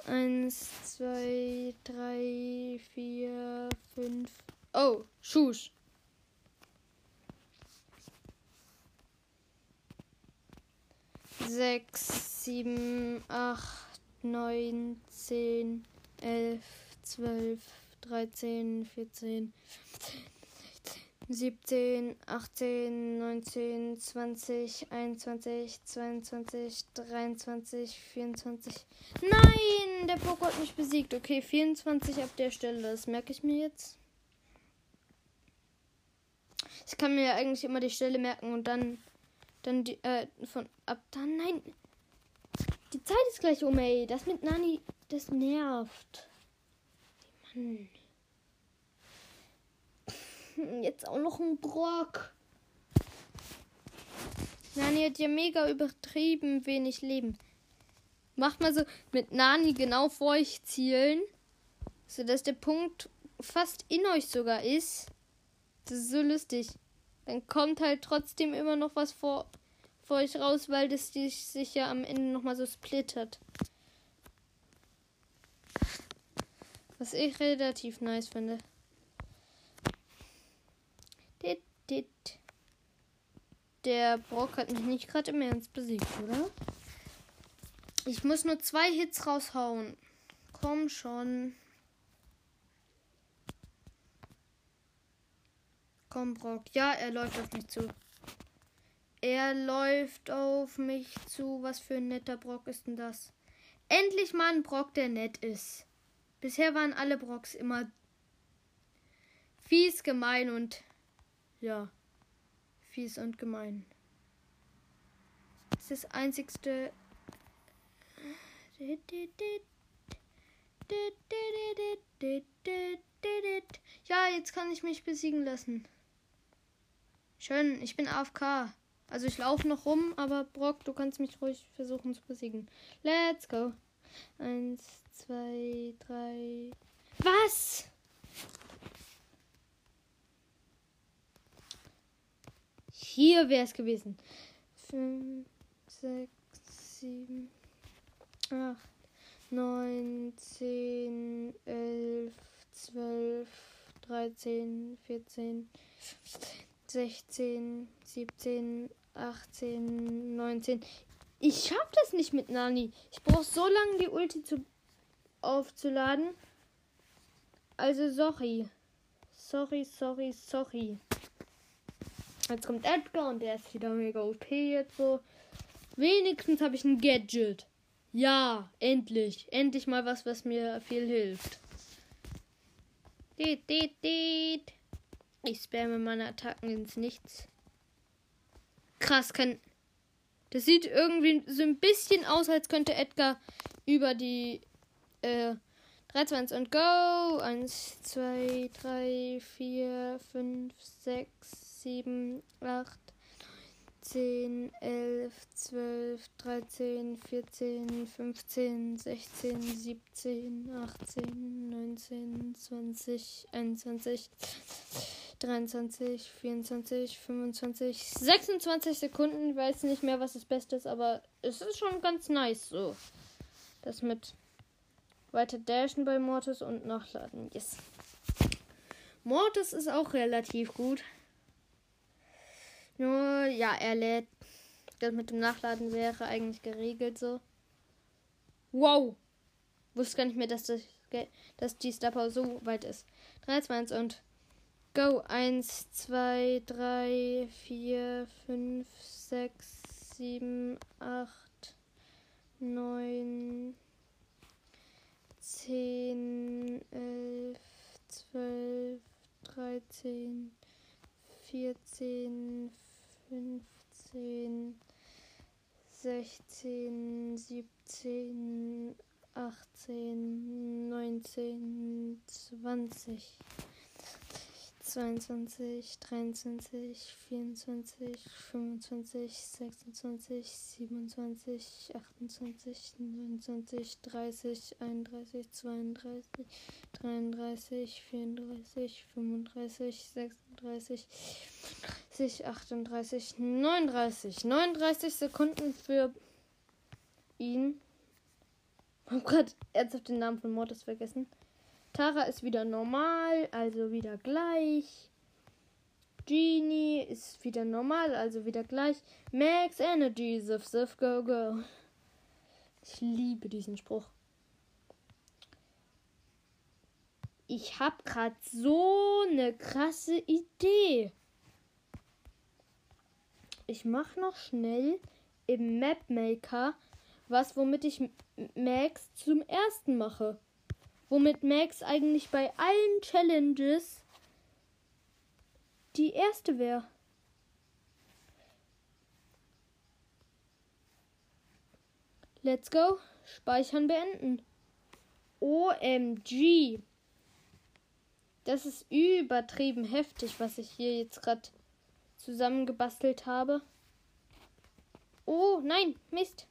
Eins, zwei, drei, vier, fünf. Oh, Schuss. Sechs, sieben, acht, neun, zehn, elf, zwölf, dreizehn, vierzehn, 17, 18, 19, 20, 21, 22, 23, 24. Nein! Der Poco hat mich besiegt. Okay, 24 ab der Stelle. Das merke ich mir jetzt. Ich kann mir eigentlich immer die Stelle merken und dann. Dann die. Äh, von. Ab dann. Nein! Die Zeit ist gleich um, ey. Das mit Nani. Das nervt. Mann. Jetzt auch noch ein Brock. Nani hat ja mega übertrieben wenig Leben. Macht mal so mit Nani genau vor euch zielen, sodass der Punkt fast in euch sogar ist. Das ist so lustig. Dann kommt halt trotzdem immer noch was vor, vor euch raus, weil das sich ja am Ende nochmal so splittert. Was ich relativ nice finde. Der Brock hat mich nicht gerade im Ernst besiegt, oder? Ich muss nur zwei Hits raushauen. Komm schon. Komm, Brock. Ja, er läuft auf mich zu. Er läuft auf mich zu. Was für ein netter Brock ist denn das? Endlich mal ein Brock, der nett ist. Bisher waren alle Brocks immer fies, gemein und ja, fies und gemein. Das ist das einzigste. Ja, jetzt kann ich mich besiegen lassen. Schön, ich bin AFK. Also ich laufe noch rum, aber Brock, du kannst mich ruhig versuchen zu besiegen. Let's go. Eins, zwei, drei. Was? Hier wäre es gewesen. Fünf, sechs, sieben, acht, neun, zehn, elf, zwölf, dreizehn, vierzehn, 16, 17, 18, 19. Ich schaff das nicht mit Nani. Ich brauche so lange die Ulti zu aufzuladen. Also sorry. Sorry, sorry, sorry. Jetzt kommt Edgar und der ist wieder mega OP jetzt so. Wenigstens habe ich ein Gadget. Ja, endlich. Endlich mal was, was mir viel hilft. Dit, dit, dit. Ich spamme meine Attacken ins Nichts. Krass, kann. Das sieht irgendwie so ein bisschen aus, als könnte Edgar über die äh, 3, 2, 1 und go. 1, 2, 3, 4, 5, 6, 7, 8, 10, 11, 12, 13, 14, 15, 16, 17, 18, 19, 20, 21. 23, 24, 25, 26 Sekunden. Ich weiß nicht mehr, was das Beste ist, aber es ist schon ganz nice so. Das mit weiter dashen bei Mortis und nachladen. Yes. Mortis ist auch relativ gut. Nur, ja, er lädt. Das mit dem Nachladen wäre eigentlich geregelt so. Wow! Wusste gar nicht mehr, dass, das, dass die Star so weit ist. 3, 2, 1 und Go. 1, 2, 3, 4, 5, 6, 7, 8, 9, 10, 11, 12, 13, 14, 15, 16, 17, 18, 19, 20. 22, 23, 24, 25, 26, 27, 28, 29, 30, 31, 32, 33, 34, 35, 36, 38, 39. 39 Sekunden für ihn. Ich habe gerade ernsthaft den Namen von Mortis vergessen. Tara ist wieder normal, also wieder gleich. Genie ist wieder normal, also wieder gleich. Max Energy, Sif Sif Go Go. Ich liebe diesen Spruch. Ich habe gerade so eine krasse Idee. Ich mache noch schnell im Map Maker was, womit ich Max zum ersten mache womit Max eigentlich bei allen Challenges die erste wäre. Let's go. Speichern beenden. OMG. Das ist übertrieben heftig, was ich hier jetzt gerade zusammengebastelt habe. Oh, nein, Mist.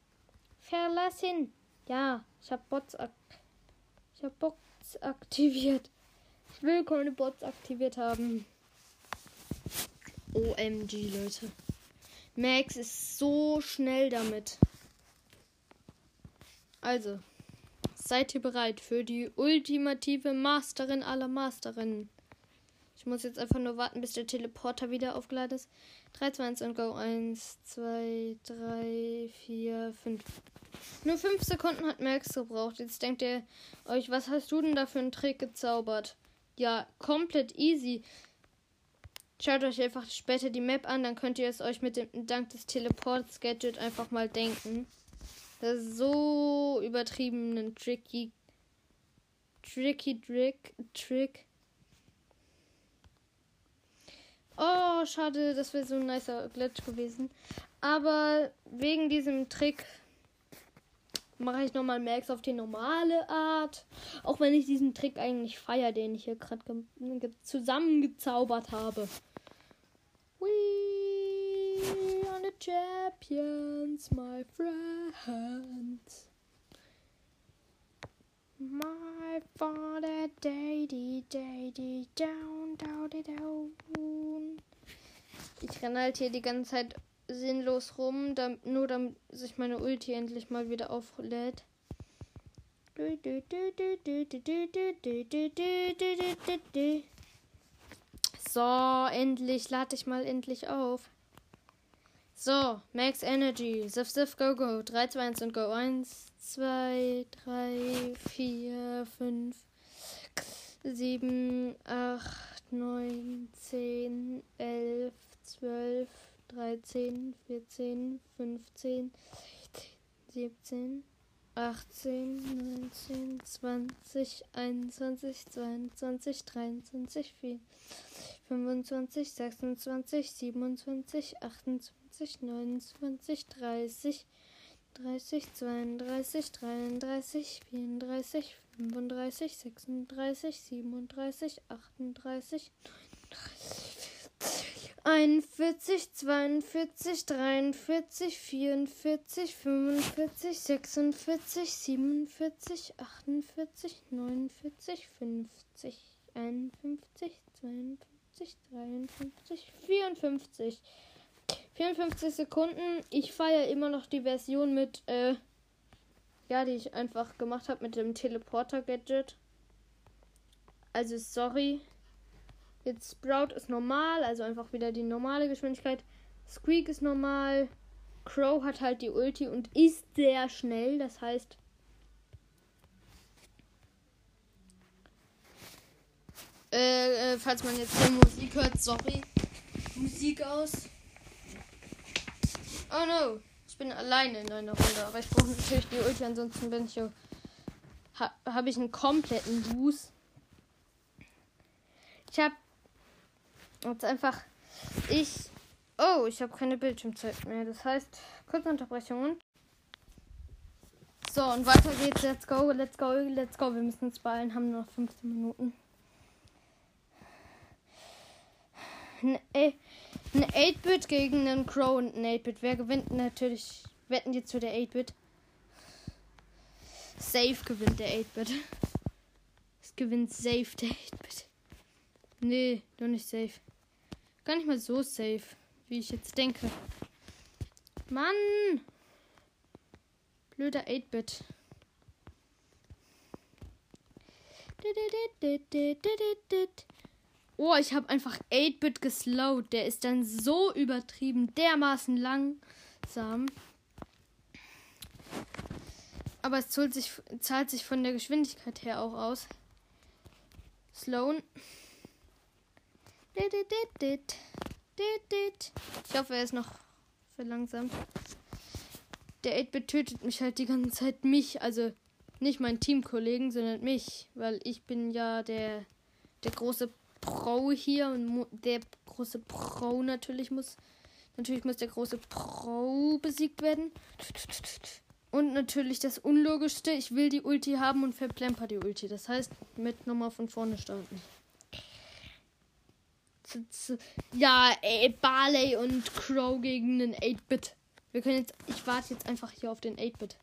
Verlassen. Ja, ich habe Bots, ak ich hab Bots aktiviert. Ich will keine Bots aktiviert haben. OMG, Leute. Max ist so schnell damit. Also, seid ihr bereit für die ultimative Masterin aller Masterinnen? Ich muss jetzt einfach nur warten, bis der Teleporter wieder aufgeladen ist. 3, 2, 1 und go. 1, 2, 3, 4, 5. Nur 5 Sekunden hat Max gebraucht. Jetzt denkt ihr euch, was hast du denn da für einen Trick gezaubert? Ja, komplett easy. Schaut euch einfach später die Map an, dann könnt ihr es euch mit dem dank des Teleport-Gadget einfach mal denken. Das ist so übertrieben ein tricky tricky trick trick. Oh, schade, das wäre so ein nicer Glitch gewesen. Aber wegen diesem Trick mache ich nochmal Max auf die normale Art. Auch wenn ich diesen Trick eigentlich feiere, den ich hier gerade zusammengezaubert habe. We are the champions, my friends. My father, daddy, daddy, down, down, down. Ich renne halt hier die ganze Zeit sinnlos rum, damit, nur damit sich meine Ulti endlich mal wieder auflädt. So, endlich lade ich mal endlich auf. So, Max Energy. Sif, Sif, go, go. 3, 2, 1 und go. 1, 2, 3, 4, 5, 7, 8, 9, 10, 11, 12, 13, 14, 15, 17, 18, 19, 20, 21, 22, 23, 24. 25, 26, 27, 28, 29, 30, 30, 32, 33, 34, 35, 36, 37, 37, 38, 39, 41, 42, 43, 44, 45, 45, 46, 47, 48, 49, 50, 51, 52, 53, 54. 54 Sekunden. Ich feiere immer noch die Version mit, äh, ja, die ich einfach gemacht habe mit dem Teleporter-Gadget. Also, sorry. Jetzt Sprout ist normal, also einfach wieder die normale Geschwindigkeit. Squeak ist normal. Crow hat halt die Ulti und ist sehr schnell. Das heißt, Äh, äh, falls man jetzt hier Musik hört, sorry. Musik aus. Oh no. Ich bin alleine in einer Runde, aber ich brauche natürlich die Ulti, ansonsten bin ich ja. Ha, habe ich einen kompletten Boost. Ich habe jetzt einfach. Ich. Oh, ich habe keine Bildschirmzeit mehr. Das heißt, kurze Unterbrechung. So, und weiter geht's. Let's go, let's go, let's go. Wir müssen uns beeilen, haben nur noch 15 Minuten. ein, ein 8-Bit gegen einen Crow und ein 8-Bit. Wer gewinnt natürlich? Wetten die zu der 8-Bit? Safe gewinnt der 8-Bit. Es gewinnt safe der 8-Bit. Nee, doch nicht safe. Gar nicht mal so safe, wie ich jetzt denke. Mann! Blöder 8-Bit. Oh, ich habe einfach 8-Bit geslowt. Der ist dann so übertrieben, dermaßen langsam. Aber es zahlt sich, zahlt sich von der Geschwindigkeit her auch aus. Sloan. Ich hoffe, er ist noch verlangsamt. Der 8-Bit tötet mich halt die ganze Zeit mich. Also nicht meinen Teamkollegen, sondern mich. Weil ich bin ja der, der große Pro hier und der große Pro natürlich muss. Natürlich muss der große Pro besiegt werden. Und natürlich das Unlogischste, ich will die Ulti haben und verplemper die Ulti. Das heißt, mit nochmal von vorne starten. ja, ey, Barley und Crow gegen einen 8-Bit. Wir können jetzt. Ich warte jetzt einfach hier auf den 8-Bit.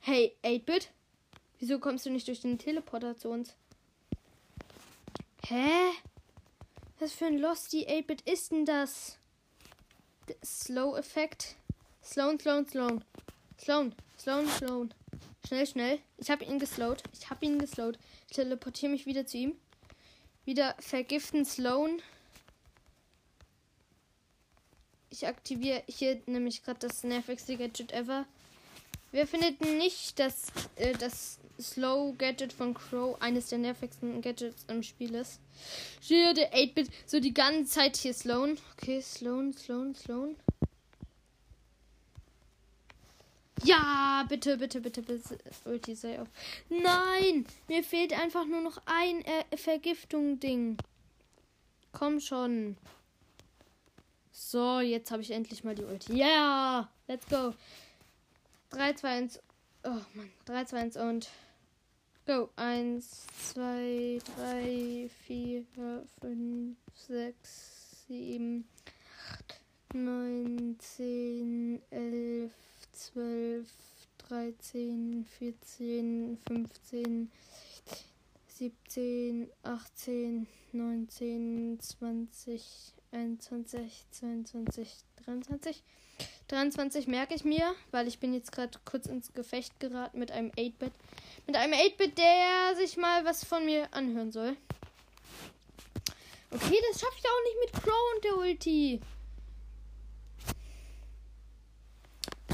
Hey, 8-Bit? Wieso kommst du nicht durch den Teleporter zu uns? Hä? Was für ein Losty 8-Bit ist denn das? Slow-Effekt. Sloan, Sloan, Sloan. Sloan, Sloan, Sloan. Schnell, schnell. Ich habe ihn geslowt. Ich habe ihn geslowt. Ich teleportiere mich wieder zu ihm. Wieder vergiften Sloan. Ich aktiviere hier nämlich gerade das nervigste Gadget ever. Wer findet nicht, dass äh, das Slow Gadget von Crow eines der nervigsten Gadgets im Spiel ist? Hier der 8-Bit so die ganze Zeit hier Sloan. Okay, Sloan, Sloan, Sloan. Ja, bitte, bitte, bitte, bitte. Ulti sei auf. Nein! Mir fehlt einfach nur noch ein äh, Vergiftung-Ding. Komm schon. So, jetzt habe ich endlich mal die Ulti. Ja! Yeah, let's go. 3, 2, 1. Oh Mann. 3, 2, 1 und. Go. 1, 2, 3, 4, 5, 6, 7, 8, 9, 10, 11, 12, 13, 14, 15, 17, 18, 19, 20, 21, 22, 23. 23 merke ich mir, weil ich bin jetzt gerade kurz ins Gefecht geraten mit einem 8-Bit. Mit einem 8-Bit, der sich mal was von mir anhören soll. Okay, das schaffe ich auch nicht mit Crow und der Ulti.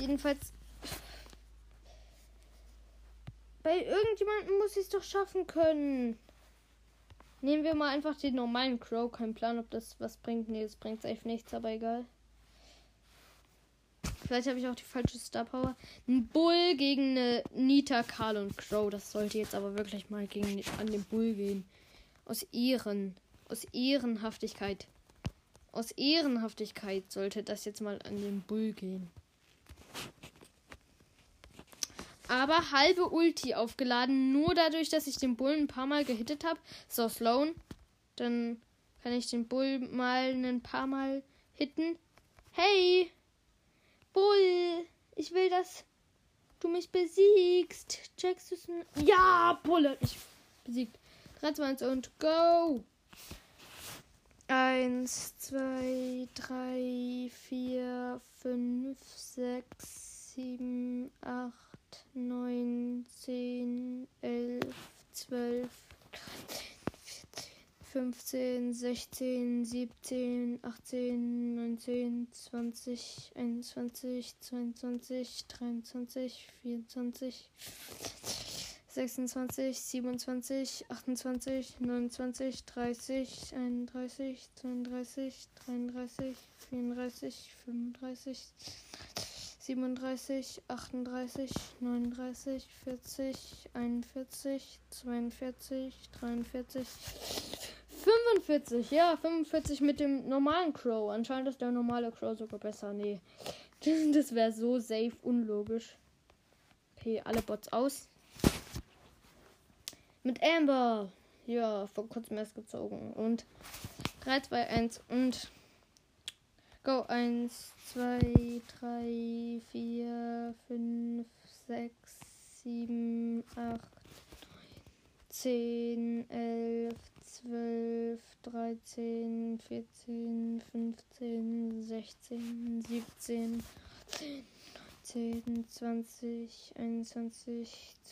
Jedenfalls. Bei irgendjemandem muss ich es doch schaffen können. Nehmen wir mal einfach den normalen Crow. Kein Plan, ob das was bringt. Nee, das bringt safe nichts, aber egal. Vielleicht habe ich auch die falsche Star Power. Ein Bull gegen eine Nita, Karl und Crow. Das sollte jetzt aber wirklich mal gegen an den Bull gehen. Aus Ehren. Aus Ehrenhaftigkeit. Aus Ehrenhaftigkeit sollte das jetzt mal an den Bull gehen. Aber halbe Ulti aufgeladen, nur dadurch, dass ich den Bull ein paar Mal gehittet habe. So, Sloan. Dann kann ich den Bull mal ein paar Mal hitten. Hey! Bull, ich will, dass du mich besiegst. Checkst du es? Ja, Bull hat mich besiegt. 3, 2, 1 und go. 1, 2, 3, 4, 5, 6, 7, 8, 9, 10, 11, 12, 15, 16, 17, 18, 19, 20, 21, 22, 23, 24, 26, 27, 28, 29, 30, 31, 32, 33, 34, 35, 37, 38, 39, 40, 41, 42, 43, 45, ja, 45 mit dem normalen Crow. Anscheinend ist der normale Crow sogar besser. Nee, das wäre so safe unlogisch. Okay, alle Bots aus. Mit Amber. Ja, vor kurzem erst gezogen. Und 3, 2, 1 und go. 1, 2, 3, 4, 5, 6, 7, 8, 10, 11, 12, 13, 14, 15, 16, 17, 19,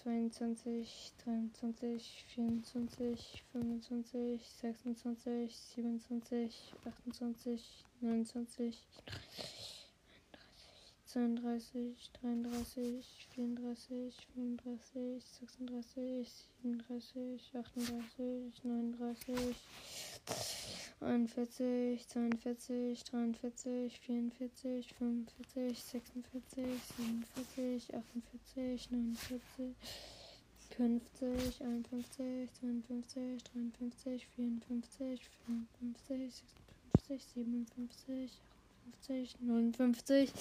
20, 21, 22, 23, 24, 25, 26, 27, 28, 29, 32, 33, 34, 35, 36, 37, 38, 39, 41, 42, 43, 44, 45, 46, 46, 47, 48, 49, 50, 51, 52, 53, 54, 55, 56, 57, 50, 59,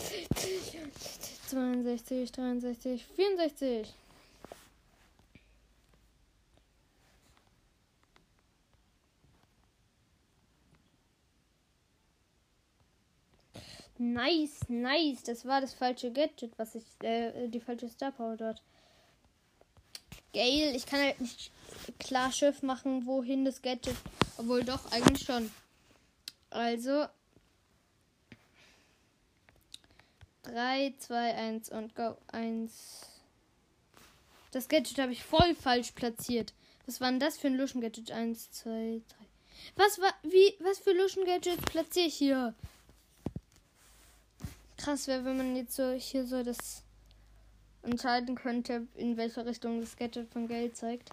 62, 63, 64. Nice, nice. Das war das falsche Gadget, was ich, äh, die falsche Star Power dort. Gail, ich kann halt nicht klar Schiff machen, wohin das Gadget. Obwohl doch, eigentlich schon. Also, 3, 2, 1 und go. 1. Das Gadget habe ich voll falsch platziert. Was war denn das für ein Luschen-Gadget? 1, 2, 3. Was war. Wie. Was für Luschen-Gadgets platziere ich hier? Krass wäre, wenn man jetzt so hier so das entscheiden könnte, in welche Richtung das Gadget von Geld zeigt.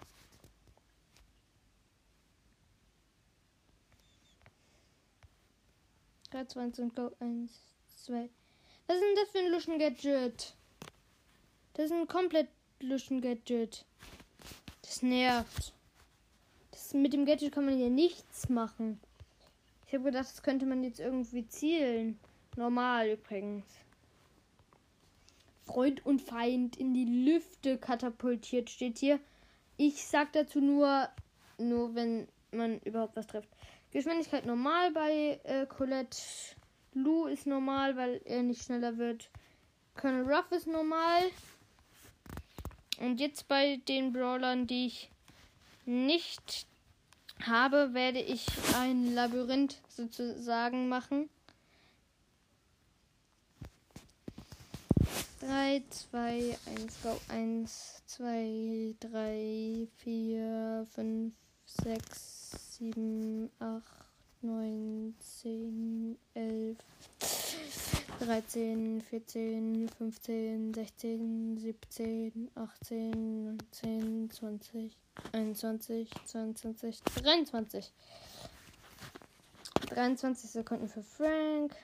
Drei, zwei, und go. Eins, zwei. Was ist denn das für ein Luschen-Gadget? Das ist ein komplett Luschen-Gadget. Das nervt. Das, mit dem Gadget kann man hier nichts machen. Ich habe gedacht, das könnte man jetzt irgendwie zielen. Normal übrigens. Freund und Feind in die Lüfte katapultiert steht hier. Ich sag dazu nur, nur wenn man überhaupt was trifft. Geschwindigkeit normal bei äh, Colette. Lou ist normal, weil er nicht schneller wird. Colonel Ruff ist normal. Und jetzt bei den Brawlern, die ich nicht habe, werde ich ein Labyrinth sozusagen machen. 3, 2, 1, go. 1, 2, 3, 4, 5, 6, 7, 8, 9, 10, 11, 13, 14, 15, 16, 17, 18, 19, 20, 21, 22, 23. 23 Sekunden für Frank.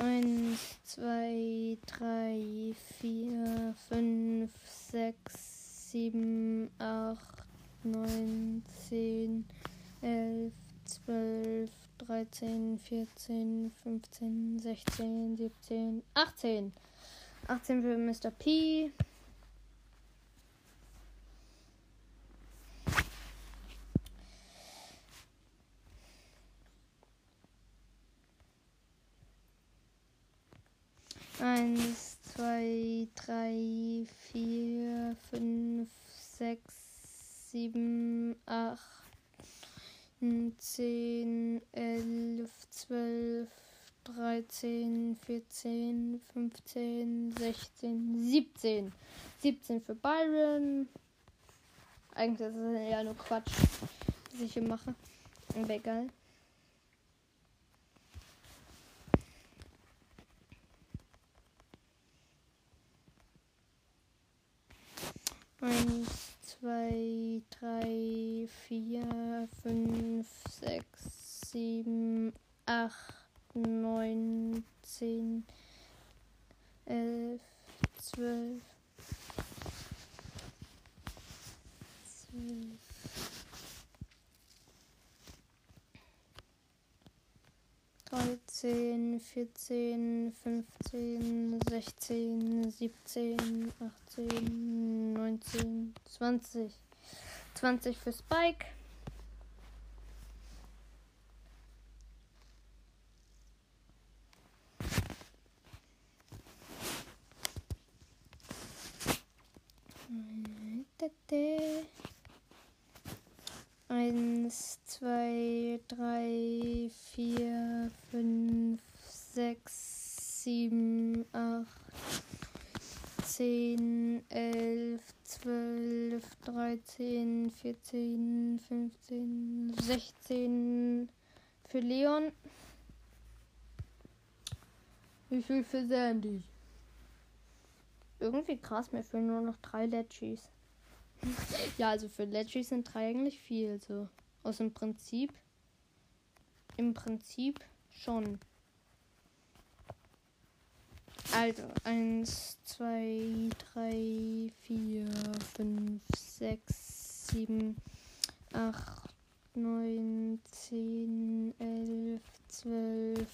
Eins, zwei, drei, vier, fünf, sechs, sieben, acht, neun, zehn, elf, zwölf, dreizehn, vierzehn, fünfzehn, sechzehn, siebzehn, achtzehn. Achtzehn für Mr. P. Eins, zwei, drei, vier, fünf, sechs, sieben, acht, zehn, elf, zwölf, dreizehn, vierzehn, fünfzehn, sechzehn, siebzehn. Siebzehn für Byron. Eigentlich ist es ja nur Quatsch, was ich hier mache. Aber egal. Eins, zwei, drei, vier, fünf, sechs, sieben, acht, neun, zehn, elf, zwölf, zwölf. 13, 14, 15, 16, 17, 18, 19, 20. 20 für Spike. Eins, zwei, drei, vier, fünf, sechs, sieben, acht, zehn, elf, zwölf, dreizehn, vierzehn, fünfzehn, sechzehn für Leon. Viel für Sandy? Irgendwie krass, mir fehlen nur noch drei Legis. ja, also für Legis sind drei eigentlich viel, so. Aus dem Prinzip. Im Prinzip schon. Also, 1, 2, 3, 4, 5, 6, 7, 8, 9, 10, 11, 12,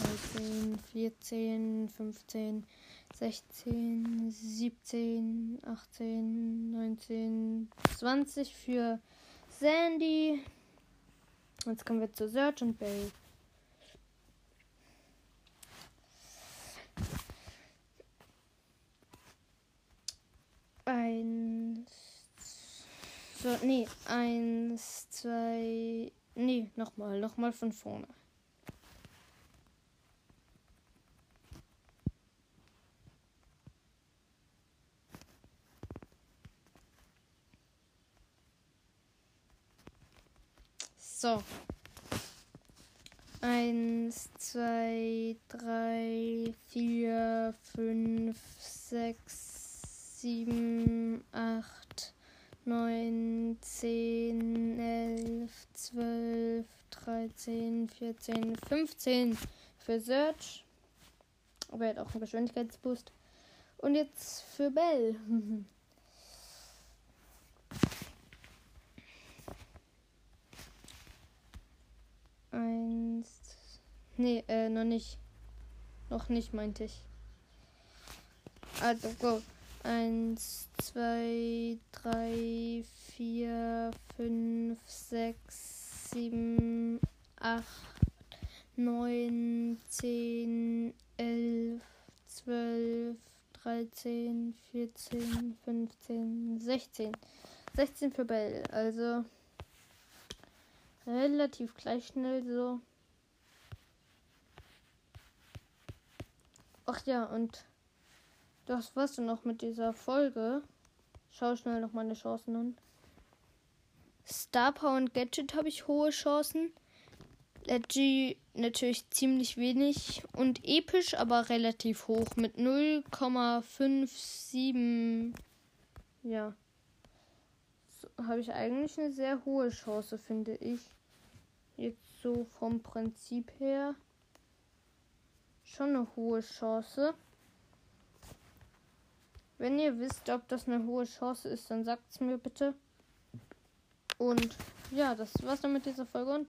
13, 14, 15, 16, 17, 18, 19, 20 für Sandy. Jetzt kommen wir zu Search und Bell. Eins. So, nee, eins, zwei. Nee, nochmal, nochmal von vorne. So. Eins, zwei, drei, vier, fünf, sechs, sieben, acht, neun, zehn, elf, zwölf, dreizehn, vierzehn, fünfzehn für Search. Aber er hat auch einen Geschwindigkeitsboost. Und jetzt für Bell. Eins. Nee, äh, noch nicht. Noch nicht, meinte ich. Also, go. Eins, zwei, drei, vier, fünf, sechs, sieben, acht, neun, zehn, elf, zwölf, dreizehn, vierzehn, fünfzehn, sechzehn. Sechzehn für Bell. Also relativ gleich schnell so. Ach ja, und das war's dann noch mit dieser Folge. Schau schnell noch meine Chancen an. Star Power und Gadget habe ich hohe Chancen. Leggy natürlich ziemlich wenig und episch aber relativ hoch mit 0,57. Ja. So, habe ich eigentlich eine sehr hohe Chance, finde ich. Jetzt so vom Prinzip her schon eine hohe Chance. Wenn ihr wisst, ob das eine hohe Chance ist, dann sagt es mir bitte. Und ja, das war's dann mit dieser Folge und